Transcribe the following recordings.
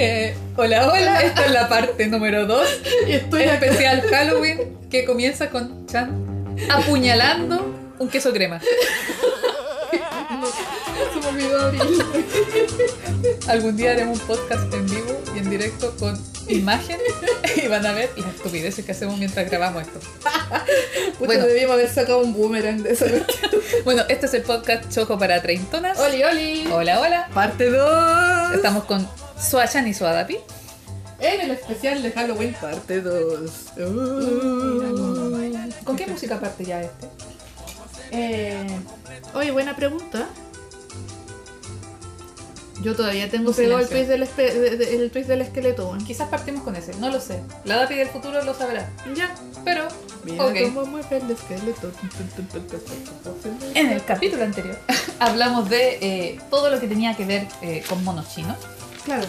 Eh, hola, hola, esta es la parte número 2. Y estoy. Especial Halloween que comienza con Chan apuñalando un queso crema. Se me olvidó abrir. Algún día haremos un podcast en vivo y en directo con imagen y van a ver las estupideces que hacemos mientras grabamos esto. Bueno. debíamos haber sacado un boomerang de esa cuestión. Bueno, este es el podcast Choco para Treintonas. Oli, oli. Hola, hola. Parte 2. Estamos con Suachan y Suadapi. en el especial de Halloween, parte 2. ¿Con qué música parte ya este? Eh, oye, buena pregunta. Yo todavía tengo pegado el twist del, espe- de- de- el twist del esqueleto. weón. Quizás partimos con ese, no lo sé. La Dapi del futuro lo sabrá. Ya. Pero, Mira ok. cómo mueve el esqueleto. En el capítulo anterior hablamos de eh, todo lo que tenía que ver eh, con monos chinos. Claro.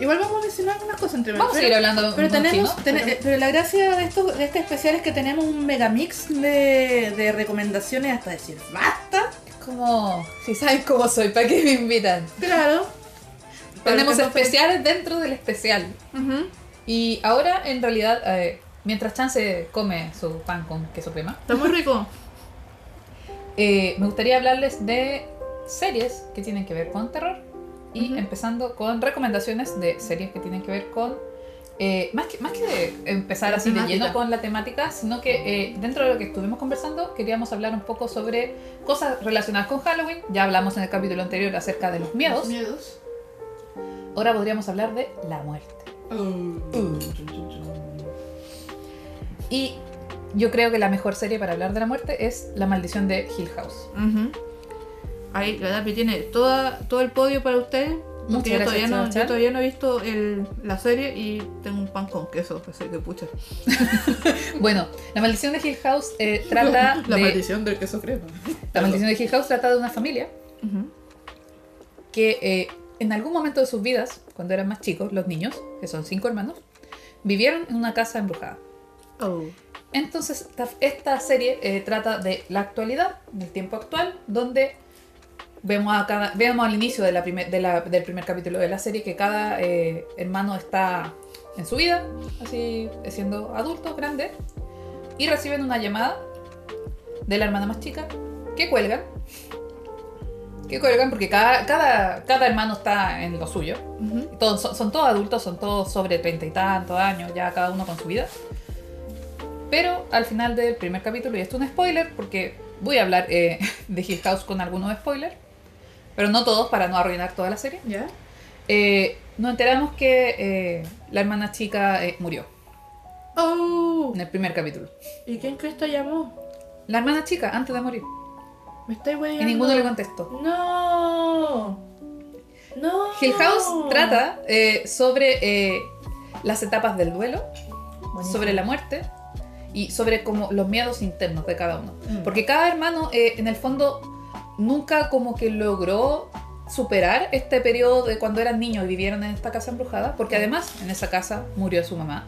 Igual vamos a mencionar algunas cosas entre Vamos a pero- seguir hablando Pero tenemos, ten- pero- pero la gracia de, esto, de este especial es que tenemos un megamix de, de recomendaciones hasta decir basta. es como, si saben cómo soy, ¿para qué me invitan? Claro. Tenemos especiales dentro del especial. Y ahora, en realidad, eh, mientras Chan se come su pan con queso crema, Está muy rico. eh, me gustaría hablarles de series que tienen que ver con terror. Y empezando con recomendaciones de series que tienen que ver con. eh, más, que, más que empezar La así de temática. lleno con la temática, sino que eh, dentro de lo que estuvimos conversando, queríamos hablar un poco sobre cosas relacionadas con Halloween. Ya hablamos en el capítulo anterior acerca de los miedos. Miedos. Ahora podríamos hablar de la muerte. Y yo creo que la mejor serie para hablar de la muerte es La maldición de Hill House. Ujú. Ahí la Dapi tiene toda, todo el podio para ustedes. Porque yo gracias, todavía, no, yo todavía no he visto el- la serie y tengo un pan con queso, así que pucha. Bueno, La maldición de Hill House eh, trata La de... maldición del queso crema. La maldición de Hill House trata de una familia que eh, en algún momento de sus vidas, cuando eran más chicos, los niños, que son cinco hermanos, vivieron en una casa embrujada. Oh. Entonces, esta, esta serie eh, trata de la actualidad, del tiempo actual, donde vemos, a cada, vemos al inicio de la primer- de la- del primer capítulo de la serie que cada eh, hermano está en su vida, así siendo adulto, grande, y reciben una llamada de la hermana más chica que cuelgan. Que cuelgan porque cada, cada, cada hermano está en lo suyo. Ujú. Todos, son, son todos adultos, son todos sobre treinta y tantos años, ya cada uno con su vida. Pero al final del primer capítulo, y esto es un spoiler, porque voy a hablar eh, de Hill House con algunos spoilers, pero no todos para no arruinar toda la serie. ¿Ya? Eh, nos enteramos que eh, la hermana chica eh, murió Oh. en el primer capítulo. ¿Y quién crees que llamó? La hermana chica, antes de morir. Me estoy Y weyando. ninguno le contestó. No. No. Hill House trata eh, sobre eh, las etapas del duelo, Buenísimo. sobre la muerte y sobre como los miedos internos de cada uno. Mm. Porque cada hermano, eh, en el fondo, nunca como que logró superar este periodo de cuando eran niños y vivieron en esta casa embrujada, porque además en esa casa murió su mamá.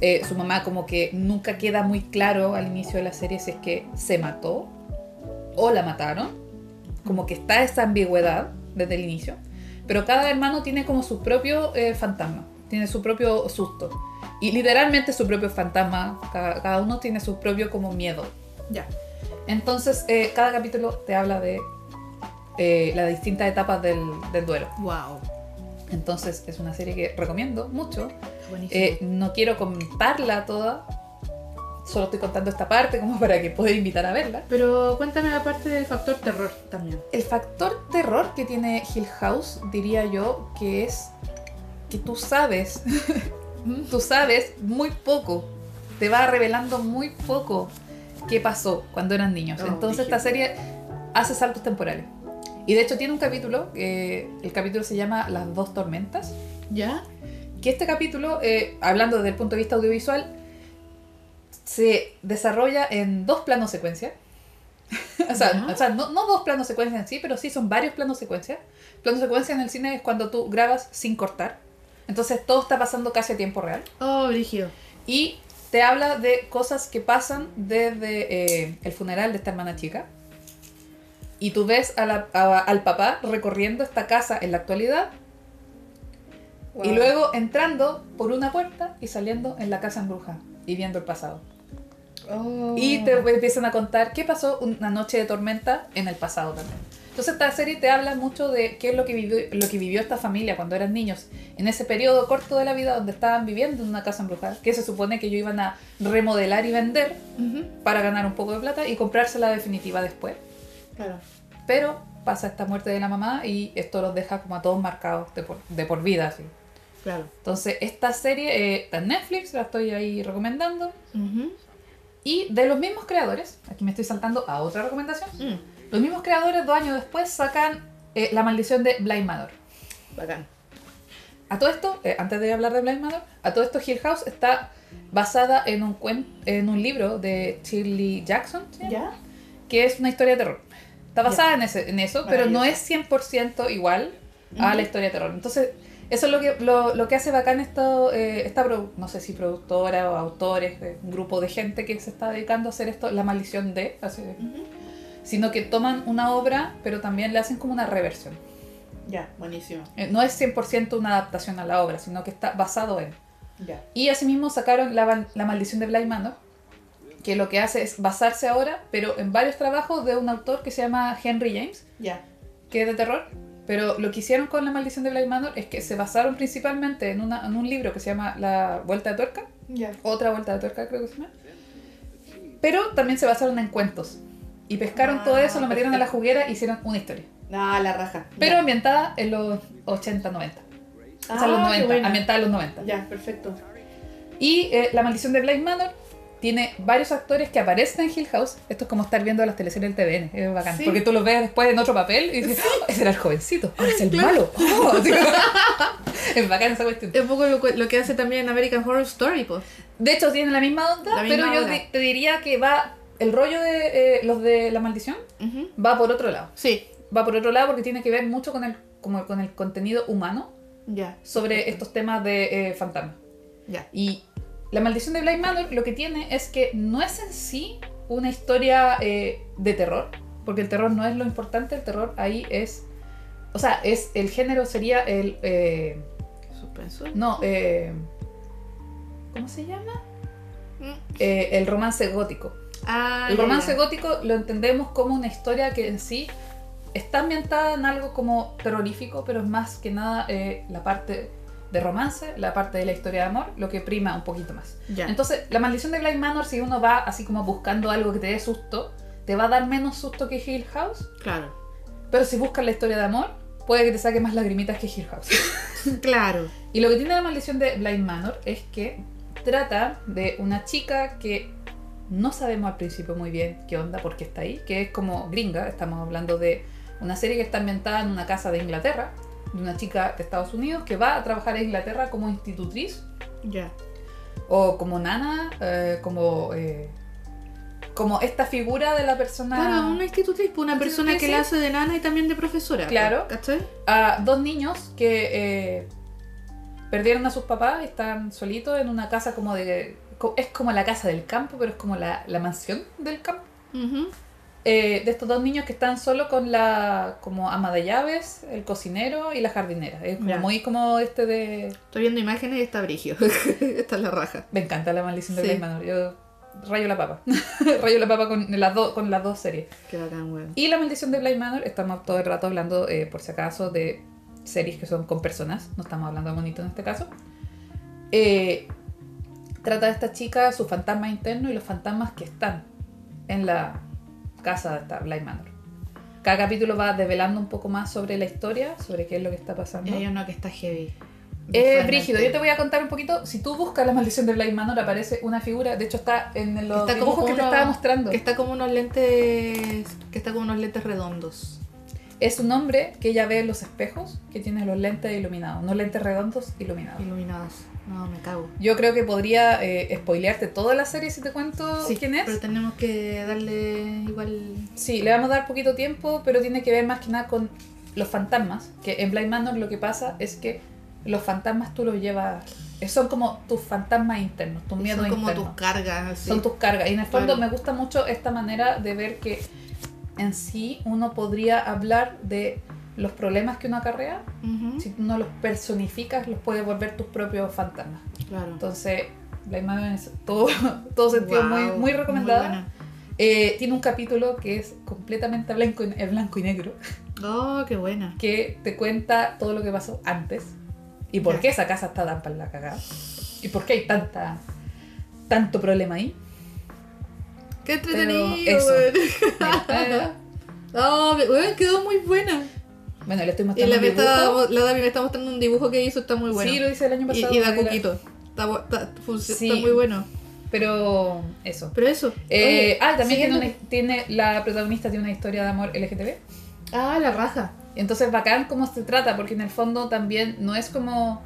Eh, su mamá como que nunca queda muy claro al inicio de la serie si es que se mató o la mataron. Como que está esa ambigüedad desde el inicio. Pero cada hermano tiene como su propio eh, fantasma, tiene su propio susto. Y literalmente su propio fantasma, cada, cada uno tiene su propio como miedo. Ya. Entonces, eh, cada capítulo te habla de eh, las distintas etapas del, del duelo. Wow. Entonces, es una serie que recomiendo mucho. Eh, no quiero contarla toda, solo estoy contando esta parte como para que pueda invitar a verla. Pero cuéntame la parte del factor terror también. El factor terror que tiene Hill House, diría yo, que es que tú sabes, tú sabes muy poco, te va revelando muy poco qué pasó cuando eran niños. Oh, Entonces brígido. esta serie hace saltos temporales. Y de hecho tiene un capítulo, que el capítulo se llama Las dos tormentas, ¿Ya? que este capítulo, eh, hablando desde el punto de vista audiovisual, se desarrolla en dos planos secuencia. o sea, Ya. o sea, no, no dos planos secuencia en sí, pero sí son varios planos secuencia. Plano secuencia en el cine es cuando tú grabas sin cortar. Entonces todo está pasando casi a tiempo real. Oh, brígido. Y te habla de cosas que pasan desde eh, el funeral de esta hermana chica. Y tú ves a la- a- al papá recorriendo esta casa en la actualidad y luego entrando por una puerta y saliendo en la casa embrujada y viendo el pasado. Oh. Y te empiezan a contar qué pasó una noche de tormenta en el pasado también. Entonces esta serie te habla mucho de qué es lo que vivió, lo que vivió esta familia cuando eran niños, en ese periodo corto de la vida donde estaban viviendo en una casa embrujada, que se supone que ellos iban a remodelar y vender Ujú, para ganar un poco de plata y comprarse la definitiva después. Claro. Pero pasa esta muerte de la mamá y esto los deja como a todos marcados de por, de por vida. Así. Claro. Entonces esta serie eh, está en Netflix, la estoy ahí recomendando. Ujú. Y de los mismos creadores, aquí me estoy saltando a otra recomendación. Mm, Los mismos creadores, dos años después, sacan eh, La maldición de Blind Manor. Bacán. A todo esto, eh, antes de hablar de Blind Manor, a todo esto Hill House está basada en un, cuen- en un libro de Shirley Jackson, ¿se llama? ¿Ya? que es una historia de terror. Está basada en, ese, en eso, pero no es Maravilloso. 100% igual a la historia de terror. Entonces, eso es lo que, lo, lo que hace bacán esto, eh, esta, no sé si productora o autores, un grupo de gente que se está dedicando a hacer esto, La maldición de, así. Sino que toman una obra, pero también le hacen como una reversión. Ya, buenísimo. Eh, No es 100% una adaptación a la obra, sino que está basado en. Ya. Y asimismo sacaron la, la maldición de Blind Manor, que lo que hace es basarse ahora, pero en varios trabajos de un autor que se llama Henry James, Ya. que es de terror. Pero lo que hicieron con la maldición de Blind Manor es que se basaron principalmente en, una- en un libro que se llama La Vuelta de Tuerca, Ya. otra Vuelta de Tuerca creo que se llama. Pero también se basaron en cuentos. Y pescaron Ah, todo eso, lo metieron a la juguera y hicieron una historia. Ah, la raja. Pero Ya. ambientada en los 80, 90. o sea, Ah, los qué 90, buena. ambientada en los 90. Ya, perfecto. Y eh, La Maldición de Blind Manor tiene varios actores que aparecen en Hill House. Esto es como estar viendo las teleseries del TVN, es bacán. Sí. Porque tú los ves después en otro papel y dices, "Oh, ese era el jovencito, ahora es el Claro. malo. Oh, es bacán esa cuestión. Es un poco lo, que- lo que hace también American Horror Story, pues. De hecho, tiene la misma onda, La misma pero yo te diría que va. El rollo de eh, los de La Maldición va por otro lado. Sí. Va por otro lado porque tiene que ver mucho con el, como con el contenido humano sobre estos temas de eh, fantasmas. Ya. Y la maldición de Blind Manor lo que tiene es que no es en sí una historia eh, de terror, porque el terror no es lo importante, el terror ahí es, o sea, es el género sería el, eh, Suspenso. no, ¿cómo se llama? Mm. El romance gótico. Ah, El romance gótico lo entendemos como una historia que en sí está ambientada en algo como terrorífico, pero es más que nada eh, la parte de romance, la parte de la historia de amor, lo que prima un poquito más. Ya. Entonces, la maldición de Blind Manor, si uno va así como buscando algo que te dé susto, te va a dar menos susto que Hill House, Claro. pero si buscas la historia de amor, puede que te saque más lagrimitas que Hill House. Claro. Y lo que tiene la maldición de Blind Manor es que trata de una chica que no sabemos al principio muy bien qué onda, por qué está ahí, que es como gringa, estamos hablando de una serie que está ambientada en una casa de Inglaterra, de una chica de Estados Unidos que va a trabajar a Inglaterra como institutriz Ya. o como nana, eh, como, eh, como esta figura de la persona... Claro, una institutriz, pues, una persona que la hace de nana y también de profesora. Claro. pues, ¿Cachai? a dos niños que eh, perdieron a sus papás y están solitos en una casa como de... Es como la casa del campo, pero es como la, la mansión del campo. Ujú. Eh, de estos dos niños que están solo con la como ama de llaves, el cocinero y la jardinera. Es como Ya. muy como este de... Estoy viendo imágenes y está brigio. Esta es la raja. Me encanta la maldición de Sí. Blind Manor. Yo rayo la papa. rayo la papa con las, dos con las dos series. Qué bacán, weón. Y la maldición de Blind Manor, estamos todo el rato hablando, eh, por si acaso, de series que son con personas, no estamos hablando de monitos en este caso. Eh, trata de esta chica, su fantasma interno y los fantasmas que están en la casa de esta Blind Manor. Cada capítulo va develando un poco más sobre la historia, sobre qué es lo que está pasando. Hay uno que está heavy. Visualmente. brígido, yo te voy a contar un poquito. Si tú buscas la maldición de Blind Manor, aparece una figura, de hecho está en los Está como dibujos que te estaba mostrando. Que está como unos lentes. Que está como unos lentes redondos. Es un hombre que ella ve en los espejos, que tiene los lentes iluminados, unos lentes redondos iluminados. Iluminados. No, me cago. Yo creo que podría eh, spoilearte toda la serie si te cuento Sí, quién es. Pero tenemos que darle igual. Sí, le vamos a dar poquito tiempo, pero tiene que ver más que nada con los fantasmas. Que en Blind Manor lo que pasa es que los fantasmas tú los llevas. eh, Son como tus fantasmas internos, tus miedos Son como internos. tus cargas. así. Son tus cargas. Y en el fondo Claro. me gusta mucho esta manera de ver que en sí uno podría hablar de los problemas que uno acarrea. Si tú no los personificas, los puedes volver tus propios fantasmas. Claro. Entonces, la imagen es todo, todo sentido muy, Wow, muy recomendada. Eh, tiene un capítulo que es completamente blanco y, blanco y negro, Oh, qué buena. que te cuenta todo lo que pasó antes y por Ya. qué esa casa está tan para la cagada y por qué hay tanta, tanto problema ahí. Qué entretenido, weón. Me- weón, quedó muy buena. Bueno, le estoy Y mostrando la, un está, la Davi me está mostrando un dibujo que hizo, está muy bueno. Sí, lo hice el año y, pasado. y da era- cuquito. Está, está- Sí. está muy bueno. Pero eso. Pero eso. Eh, oye, ah, también tiene, una- tiene la protagonista tiene una historia de amor LGTB. Ah, la raja. Entonces, bacán cómo se trata, porque en el fondo también no es como,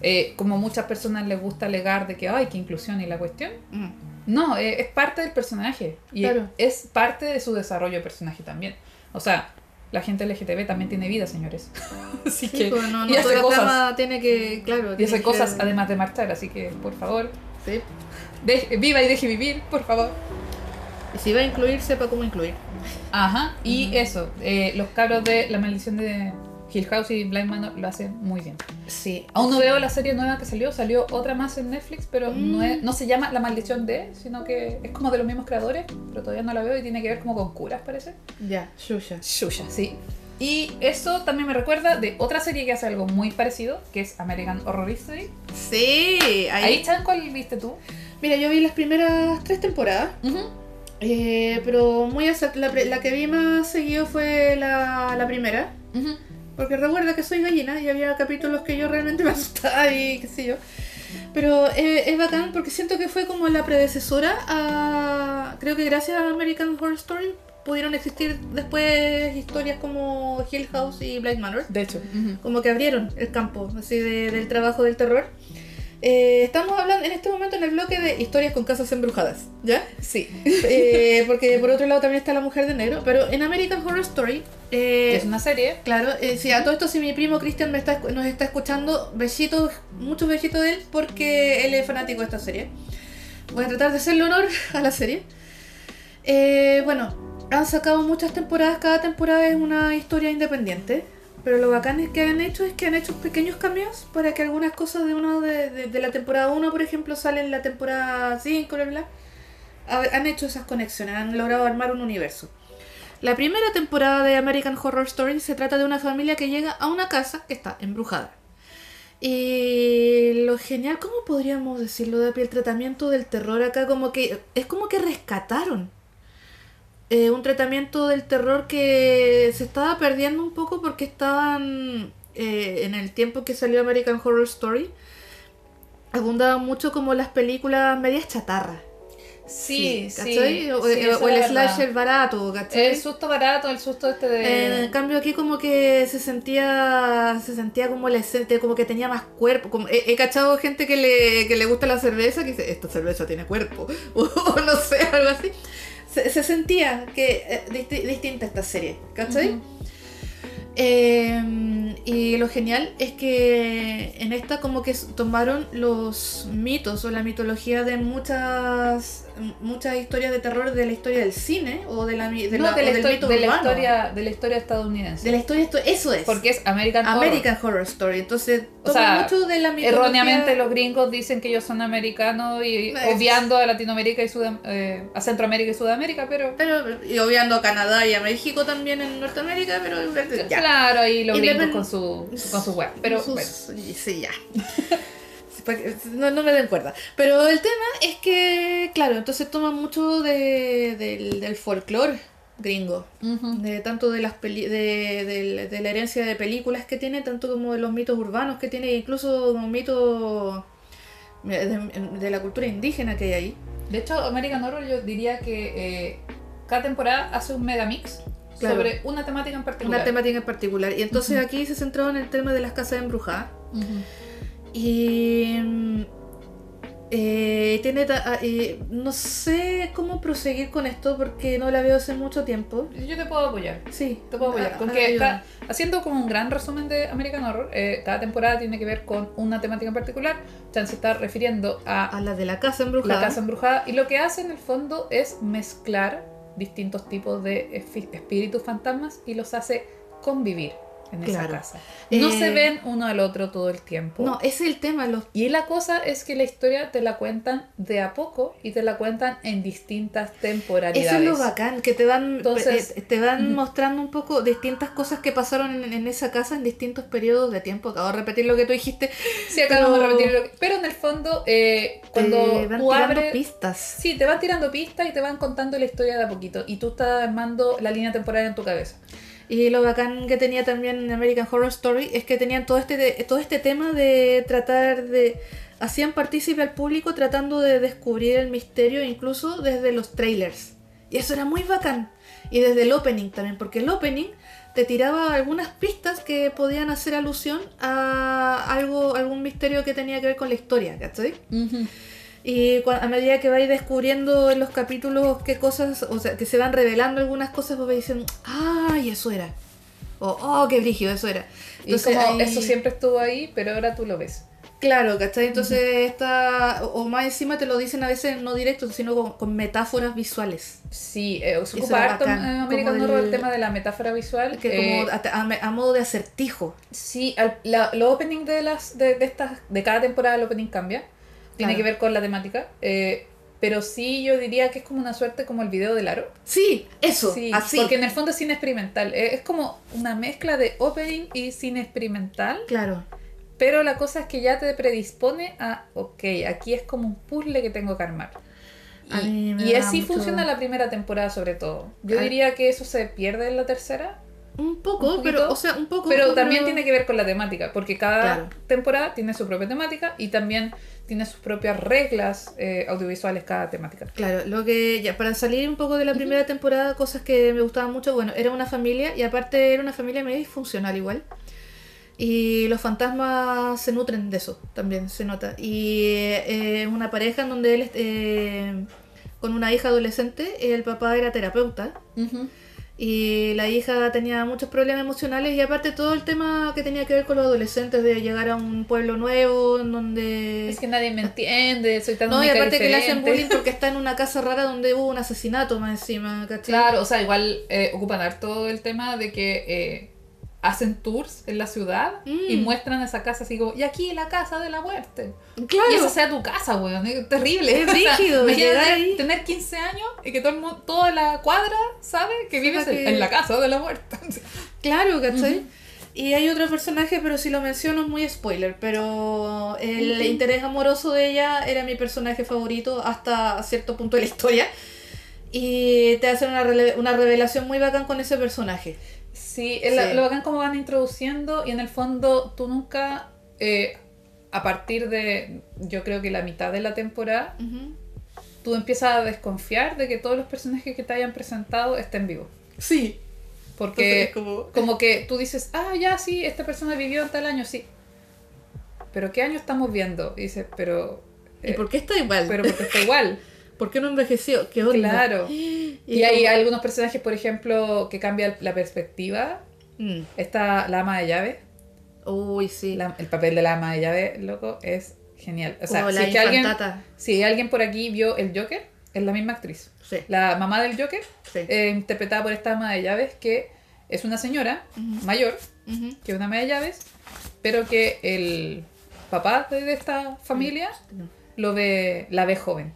eh, como muchas personas les gusta alegar de que, ay, qué inclusión y la cuestión. Mm. No, eh, es parte del personaje. Y Claro. es parte de su desarrollo de personaje también. O sea, la gente LGTB también tiene vida, señores. así Sí, que. pues, no, y no hace cosas. tiene que, claro. Y hace que- cosas además de marchar, así que, por favor, Sí. deje- viva y deje vivir, por favor. Y si va a incluir, sepa cómo incluir. Ajá, y eso, eh, los cabros de La Maldición de Hill House y Blind Manor lo hacen muy bien. Sí. Aún no veo la serie nueva que salió, salió otra más en Netflix, pero no, Mm. es- no se llama La Maldición de, sino que es como de los mismos creadores, pero todavía no la veo y tiene que ver como con curas, parece. Ya, Shusha. Shusha, sí. Y eso también me recuerda de otra serie que hace algo muy parecido, que es American Horror History. Sí, ahí. Ahí, Chan, ¿cuál viste tú? Mira, yo vi las primeras tres temporadas. eh, pero muy la, la que vi más seguido fue la, la primera. Porque recuerda que soy gallina y había capítulos que yo realmente me asustaba y qué sé yo. Pero eh, es bacán porque siento que fue como la predecesora a... Creo que gracias a American Horror Story pudieron existir después historias como Hill House y Blind Manor. De hecho. Como que abrieron el campo así de- del trabajo del terror. Eh, estamos hablando en este momento en el bloque de historias con casas embrujadas, ¿ya? Sí. Eh, porque por otro lado también está La Mujer de Negro, pero en American Horror Story... eh, es una serie. Claro, eh, sí, a todo esto si mi primo Cristian me está, nos está escuchando, besitos, muchos besitos de él porque él es fanático de esta serie. Voy a tratar de hacerle honor a la serie. Eh, bueno, han sacado muchas temporadas, cada temporada es una historia independiente, pero lo bacán es que han hecho es que han hecho pequeños cambios para que algunas cosas de uno de, de- la temporada 1, por ejemplo, salen en la temporada 5, bla, bla. Ha- Han hecho esas conexiones, han logrado armar un universo. La primera temporada de American Horror Story se trata de una familia que llega a una casa que está embrujada. Y lo genial, ¿cómo podríamos decirlo de el tratamiento del terror acá? Como que es como que rescataron eh, un tratamiento del terror que se estaba perdiendo un poco porque estaban eh, en el tiempo que salió American Horror Story. Abundaban mucho como las películas medias chatarras. Sí, sí. ¿cachai? o, sí, eh, o el slasher barato, ¿cachai? El susto barato, el susto este de. En cambio aquí como que se sentía se sentía como la esencia, como que tenía más cuerpo. Como, he, he cachado gente que le, que le gusta la cerveza que dice, esta cerveza tiene cuerpo. O no sé, algo así. Se, se sentía que eh, disti- distinta esta serie, ¿cachai? Eh, y lo genial es que en esta como que tomaron los mitos o la mitología de muchas muchas historias de terror de la historia del cine o de la, de No, la- de, o la del histo- mito de la urbano. historia, de la historia estadounidense. De la historia, eso es. Porque es American, Horror. American Horror Story. Entonces, O sea, mucho de la mitología. Erróneamente los gringos dicen que ellos son americanos y Es- obviando a Latinoamérica y Sudam- eh, a Centroamérica y Sudamérica, pero Pero, y obviando a Canadá y a México también en Norteamérica, pero ya. claro, ahí los Independ- gringos con su con su web. Pero Sus- bueno. Sí, ya. No, no me den cuerda. Pero el tema es que, claro, entonces toman mucho de, del, del folclore gringo. De, tanto de las peli de, de- de la herencia de películas que tiene, tanto como de los mitos urbanos que tiene, incluso como mitos de, la cultura indígena que hay ahí. De hecho, American Horror yo diría que eh, cada temporada hace un megamix Claro. sobre una temática en particular. Una temática en particular. Y entonces aquí se centraba en el tema de las casas embrujadas. Ujú. Y mm, eh, tiene ah, eh, no sé cómo proseguir con esto porque no la veo hace mucho tiempo. Yo te puedo apoyar. Sí, Te puedo apoyar. Ah, Con que ayúdame. ca- haciendo como un gran resumen de American Horror, eh, cada temporada tiene que ver con una temática en particular. Chan se está refiriendo a a la de la casa embrujada. la casa embrujada y lo que hace en el fondo es mezclar distintos tipos de espíritus fantasmas y los hace convivir en esa Claro. casa. No Eh, se ven uno al otro todo el tiempo. No, ese es el tema. Los Y la cosa es que la historia te la cuentan de a poco y te la cuentan en distintas temporalidades. Eso es lo bacán, que te van, Entonces- eh, te van mostrando un poco distintas cosas que pasaron en, en esa casa en distintos periodos de tiempo. Acabo de repetir lo que tú dijiste. Sí, acabamos Pero- de repetir lo que- Pero en el fondo, eh, cuando te van tú tirando abres... pistas. Sí, te van tirando pistas y te van contando la historia de a poquito. Y tú estás armando la línea temporal en tu cabeza. Y lo bacán que tenía también American Horror Story es que tenían todo este, todo este tema de tratar de... Hacían partícipe al público tratando de descubrir el misterio incluso desde los trailers. Y eso era muy bacán. Y desde el opening también, porque el opening te tiraba algunas pistas que podían hacer alusión a algo, algún misterio que tenía que ver con la historia, ¿cachai? Y a medida que vais descubriendo en los capítulos qué cosas, o sea, que se van revelando algunas cosas, vos vais diciendo, ¡ay, eso era! O, ¡oh, qué brígido, eso era! Y como ahí- eso siempre estuvo ahí, pero ahora tú lo ves. Claro, ¿cachai? Entonces está, o más encima te lo dicen a veces no directo, sino con, con metáforas visuales. Sí, eh, se ocupa harto en bacán, American Horror el- tema de la metáfora visual. Que eh, como a, a- a modo de acertijo. Sí, al- la, lo opening de las de, de estas de cada temporada el opening cambia. Tiene Claro. que ver con la temática. eh, pero sí yo diría que es como una suerte como el video del aro. Sí, eso, Sí, así. porque en el fondo es cine experimental. eh, es como una mezcla de opening y cine experimental. Claro. Pero la cosa es que ya te predispone a, ok, aquí es como un puzzle que tengo que armar. Y, así mucho- funciona la primera temporada sobre todo. Yo diría que eso se pierde en la tercera, Un poco, Un pero, o sea, un poco. pero también tiene que ver con la temática, porque cada Claro. temporada tiene su propia temática y también tiene sus propias reglas eh, audiovisuales cada temática. Claro, lo que ya para salir un poco de la primera temporada, cosas que me gustaban mucho, bueno, era una familia y aparte era una familia medio disfuncional igual. Y los fantasmas se nutren de eso, también se nota. Y eh, una pareja en donde él, eh, con una hija adolescente, el papá era terapeuta y la hija tenía muchos problemas emocionales y aparte todo el tema que tenía que ver con los adolescentes, de llegar a un pueblo nuevo, en donde... Es que nadie me entiende, soy tan No, y aparte que le hacen bullying porque está en una casa rara donde hubo un asesinato más encima, ¿cachai? Claro, o sea, igual eh, ocupan harto el tema de que eh, hacen tours en la ciudad y Mm. muestran esa casa así como, y aquí la casa de la muerte. Claro. Y esa sea tu casa, weón, es terrible. Es O sea, rígido, ahí. tener 15 años y que todo el mundo, toda la cuadra sabe que vives en- que- en la casa de la muerte. Claro, ¿cachai? Ujú. Y hay otro personaje, pero si lo menciono es muy spoiler, pero el interés amoroso de ella era mi personaje favorito hasta cierto punto de la historia. Y te hacen una, una revelación muy bacán con ese personaje. Sí, Sí. lo bacán como van introduciendo y en el fondo tú nunca, eh, a partir de, yo creo que la mitad de la temporada, tú empiezas a desconfiar de que todos los personajes que te hayan presentado estén vivos. Sí. Porque Entonces, como- como que tú dices, ah, ya, sí, esta persona vivió en tal año, sí. Pero ¿qué año estamos viendo? Y dices, pero... ¿Y eh, por qué está igual? pero porque está igual. ¿Por qué no envejeció? ¿Qué onda? Claro. Y, Y hay como- algunos personajes, por ejemplo, que cambian la perspectiva. Mm. Está la ama de llave. Uy, sí. La- el papel de la ama de llave, loco, es genial. O sea, si, la es que alguien, si alguien por aquí vio el Joker, es la misma actriz. Sí, La mamá del Joker, sí. eh, interpretada por esta ama de llaves, que es una señora mayor, que es una ama de llaves, pero que el papá de de esta familia lo ve, la ve joven.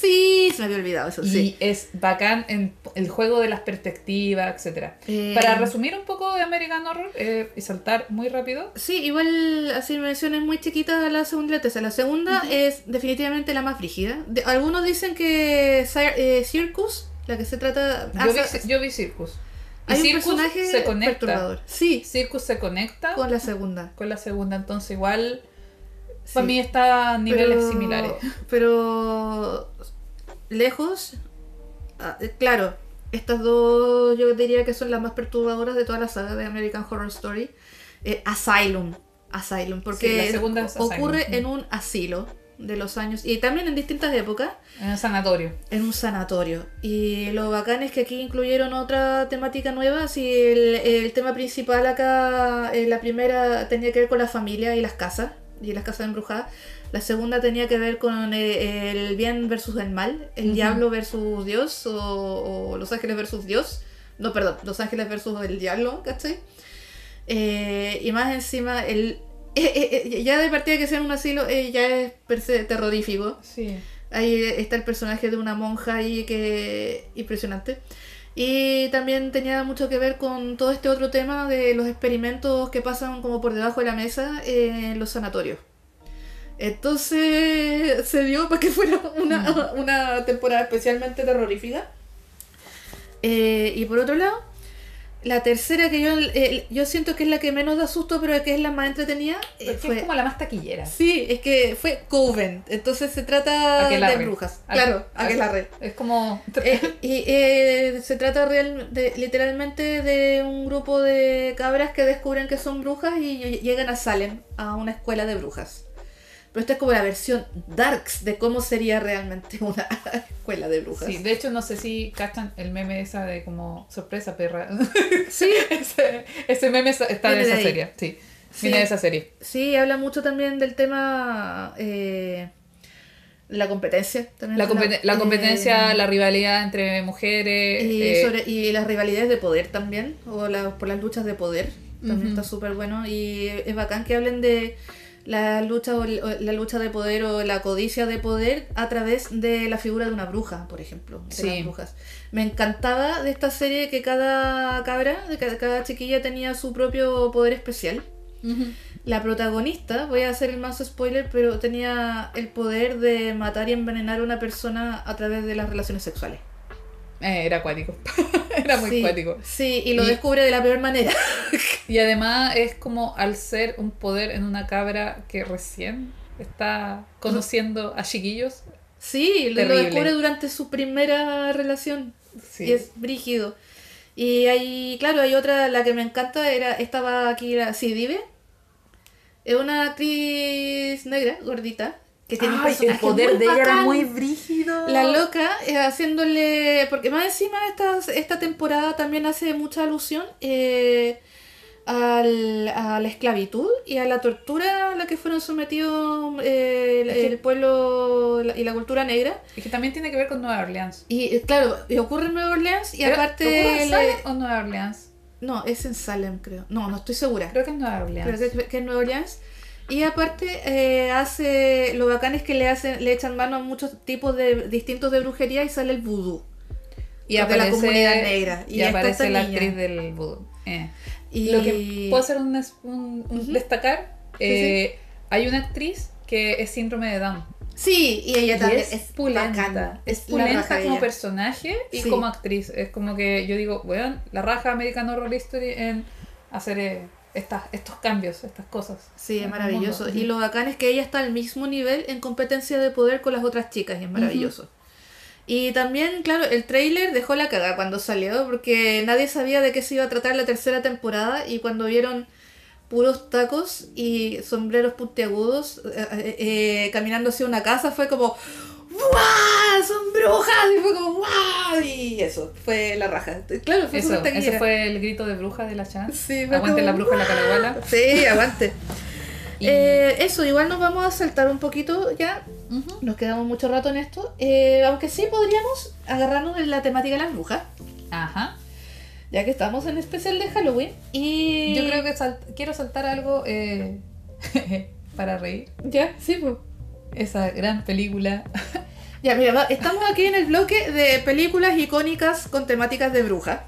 Sí, se me había olvidado eso, Y sí. es bacán en el juego de las perspectivas, etcétera. Eh, Para resumir un poco de American Horror eh, y saltar muy rápido, Sí, igual así menciones muy chiquitas a la segunda y la tercera. La segunda es definitivamente la más frígida. De- algunos dicen que eh, Circus, la que se trata... yo, vi, sa- yo vi Circus. Y hay un Circus personaje se conecta. perturbador. Sí, Circus se conecta con la segunda. con la segunda, entonces igual Sí. para mí está a niveles Pero- similares. Pero lejos, ah, eh, claro, estas dos yo diría que son las más perturbadoras de toda la saga de American Horror Story. Eh, Asylum, Asylum, Sí, porque la es ocurre Mm. en un asilo de los años y también en distintas épocas En el sanatorio. en un sanatorio. Y lo bacán es que aquí incluyeron otra temática nueva. Así el, el tema principal acá, eh, la primera tenía que ver con la familia y las casas. Y las casas embrujadas. La segunda tenía que ver con eh, el bien versus el mal, el diablo versus Dios o, o los ángeles versus Dios. No, perdón, los ángeles versus el diablo, ¿cachai? Eh, y más encima, el, eh, eh, ya de partida que sea en un asilo ya es per se terrorífico. Sí. Ahí está el personaje de una monja ahí que impresionante. Y también tenía mucho que ver con todo este otro tema de los experimentos que pasan como por debajo de la mesa en los sanatorios. Entonces se dio para que fuera una, una temporada especialmente terrorífica. Eh, y por otro lado, la tercera que yo, eh, yo siento que es la que menos da susto, pero que es la más entretenida, eh, fue... es como la más taquillera. Sí, es que fue Coven, entonces se trata de brujas. Aqu- Claro, aqu- Aquelarre. Es como. Eh, y eh, se trata real, de, literalmente de un grupo de cabras que descubren que son brujas y ll- llegan a Salem, a una escuela de brujas. Pero esta es como la versión darks de cómo sería realmente una escuela de brujas. Sí, de hecho, no sé si cachan el meme esa de como sorpresa perra. Sí, ese, ese meme está de esa serie. Sí. Sí. Viene de esa serie. sí, habla mucho también del tema eh, la competencia. También La, de competen- la competencia, eh, la rivalidad entre mujeres. Y, eh, sobre, y las rivalidades de poder también, o la- por las luchas de poder, también está súper bueno. Y es bacán que hablen de la lucha, o la lucha de poder o la codicia de poder a través de la figura de una bruja, por ejemplo. De Sí. las brujas. Me encantaba de esta serie que cada cabra, de cada, cada chiquilla tenía su propio poder especial. La protagonista, voy a hacer el más spoiler, pero tenía el poder de matar y envenenar a una persona a través de las relaciones sexuales. Eh, era acuático. era muy sí. Sí, y lo Y- descubre de la peor manera. Y además es como al ser un poder en una cabra que recién está conociendo a chiquillos. Sí, lo- descubre durante su primera relación. Sí. Y es brígido. Y hay, claro, hay otra, la que me encanta, era, estaba aquí la Sidive. Es una actriz negra, gordita, que tiene un Ay, personaje muy bacán. brígido. La loca eh, haciéndole. Porque más encima esta, esta temporada también hace mucha alusión eh, al- a la esclavitud y a la tortura a la que fueron sometidos eh, el, Es el pueblo y la cultura negra. Y que también tiene que ver con Nueva Orleans. Y eh, claro, y ocurre en Nueva Orleans y Pero, aparte. ¿ocurre en le- Salem o Nueva Orleans? No, es en Salem, creo. No, no estoy segura. Creo que es Nueva Orleans. Creo que, que en Nueva Orleans. Y aparte, eh, hace. Lo bacán es que le hacen, le echan mano a muchos tipos de distintos de brujería y sale el vudú. y de la aparece, comunidad negra. Y, aparece la niña. actriz del vudú. Eh. Y Lo que puedo hacer un, un- destacar, eh, hay una actriz que es síndrome de Down. Sí, y ella Y también es, es, pulenta. Es pulenta como personaje y Sí. como actriz. Es como que yo digo, weón, la raja American Horror Story en hacer eh, estas, estos cambios, estas cosas. Sí, es maravilloso. mundo. Y lo bacán es que ella está al mismo nivel en competencia de poder con las otras chicas y es maravilloso. Y también, claro, el trailer dejó la caga cuando salió porque nadie sabía de qué se iba a tratar la tercera temporada y cuando vieron puros tacos y sombreros puntiagudos eh, eh, eh, caminando hacia una casa fue como ¡Wow! ¡Son brujas! Y fue como ¡Wow! Y eso, fue la raja. Claro, fue Eso, ese fue el grito de bruja de la Chan. Sí, Aguante como, la bruja en la caraguala. Sí, aguante. Y- Eh, eso, igual nos vamos a saltar un poquito ya. Nos quedamos mucho rato en esto. Eh, aunque sí podríamos agarrarnos en la temática de las brujas. Ajá. Ya que estamos en especial de Halloween. Y. Yo creo que quiero saltar algo eh, para reír. Ya, sí, pues. Esa gran película. Ya, mira, estamos aquí en el bloque de películas icónicas con temáticas de bruja.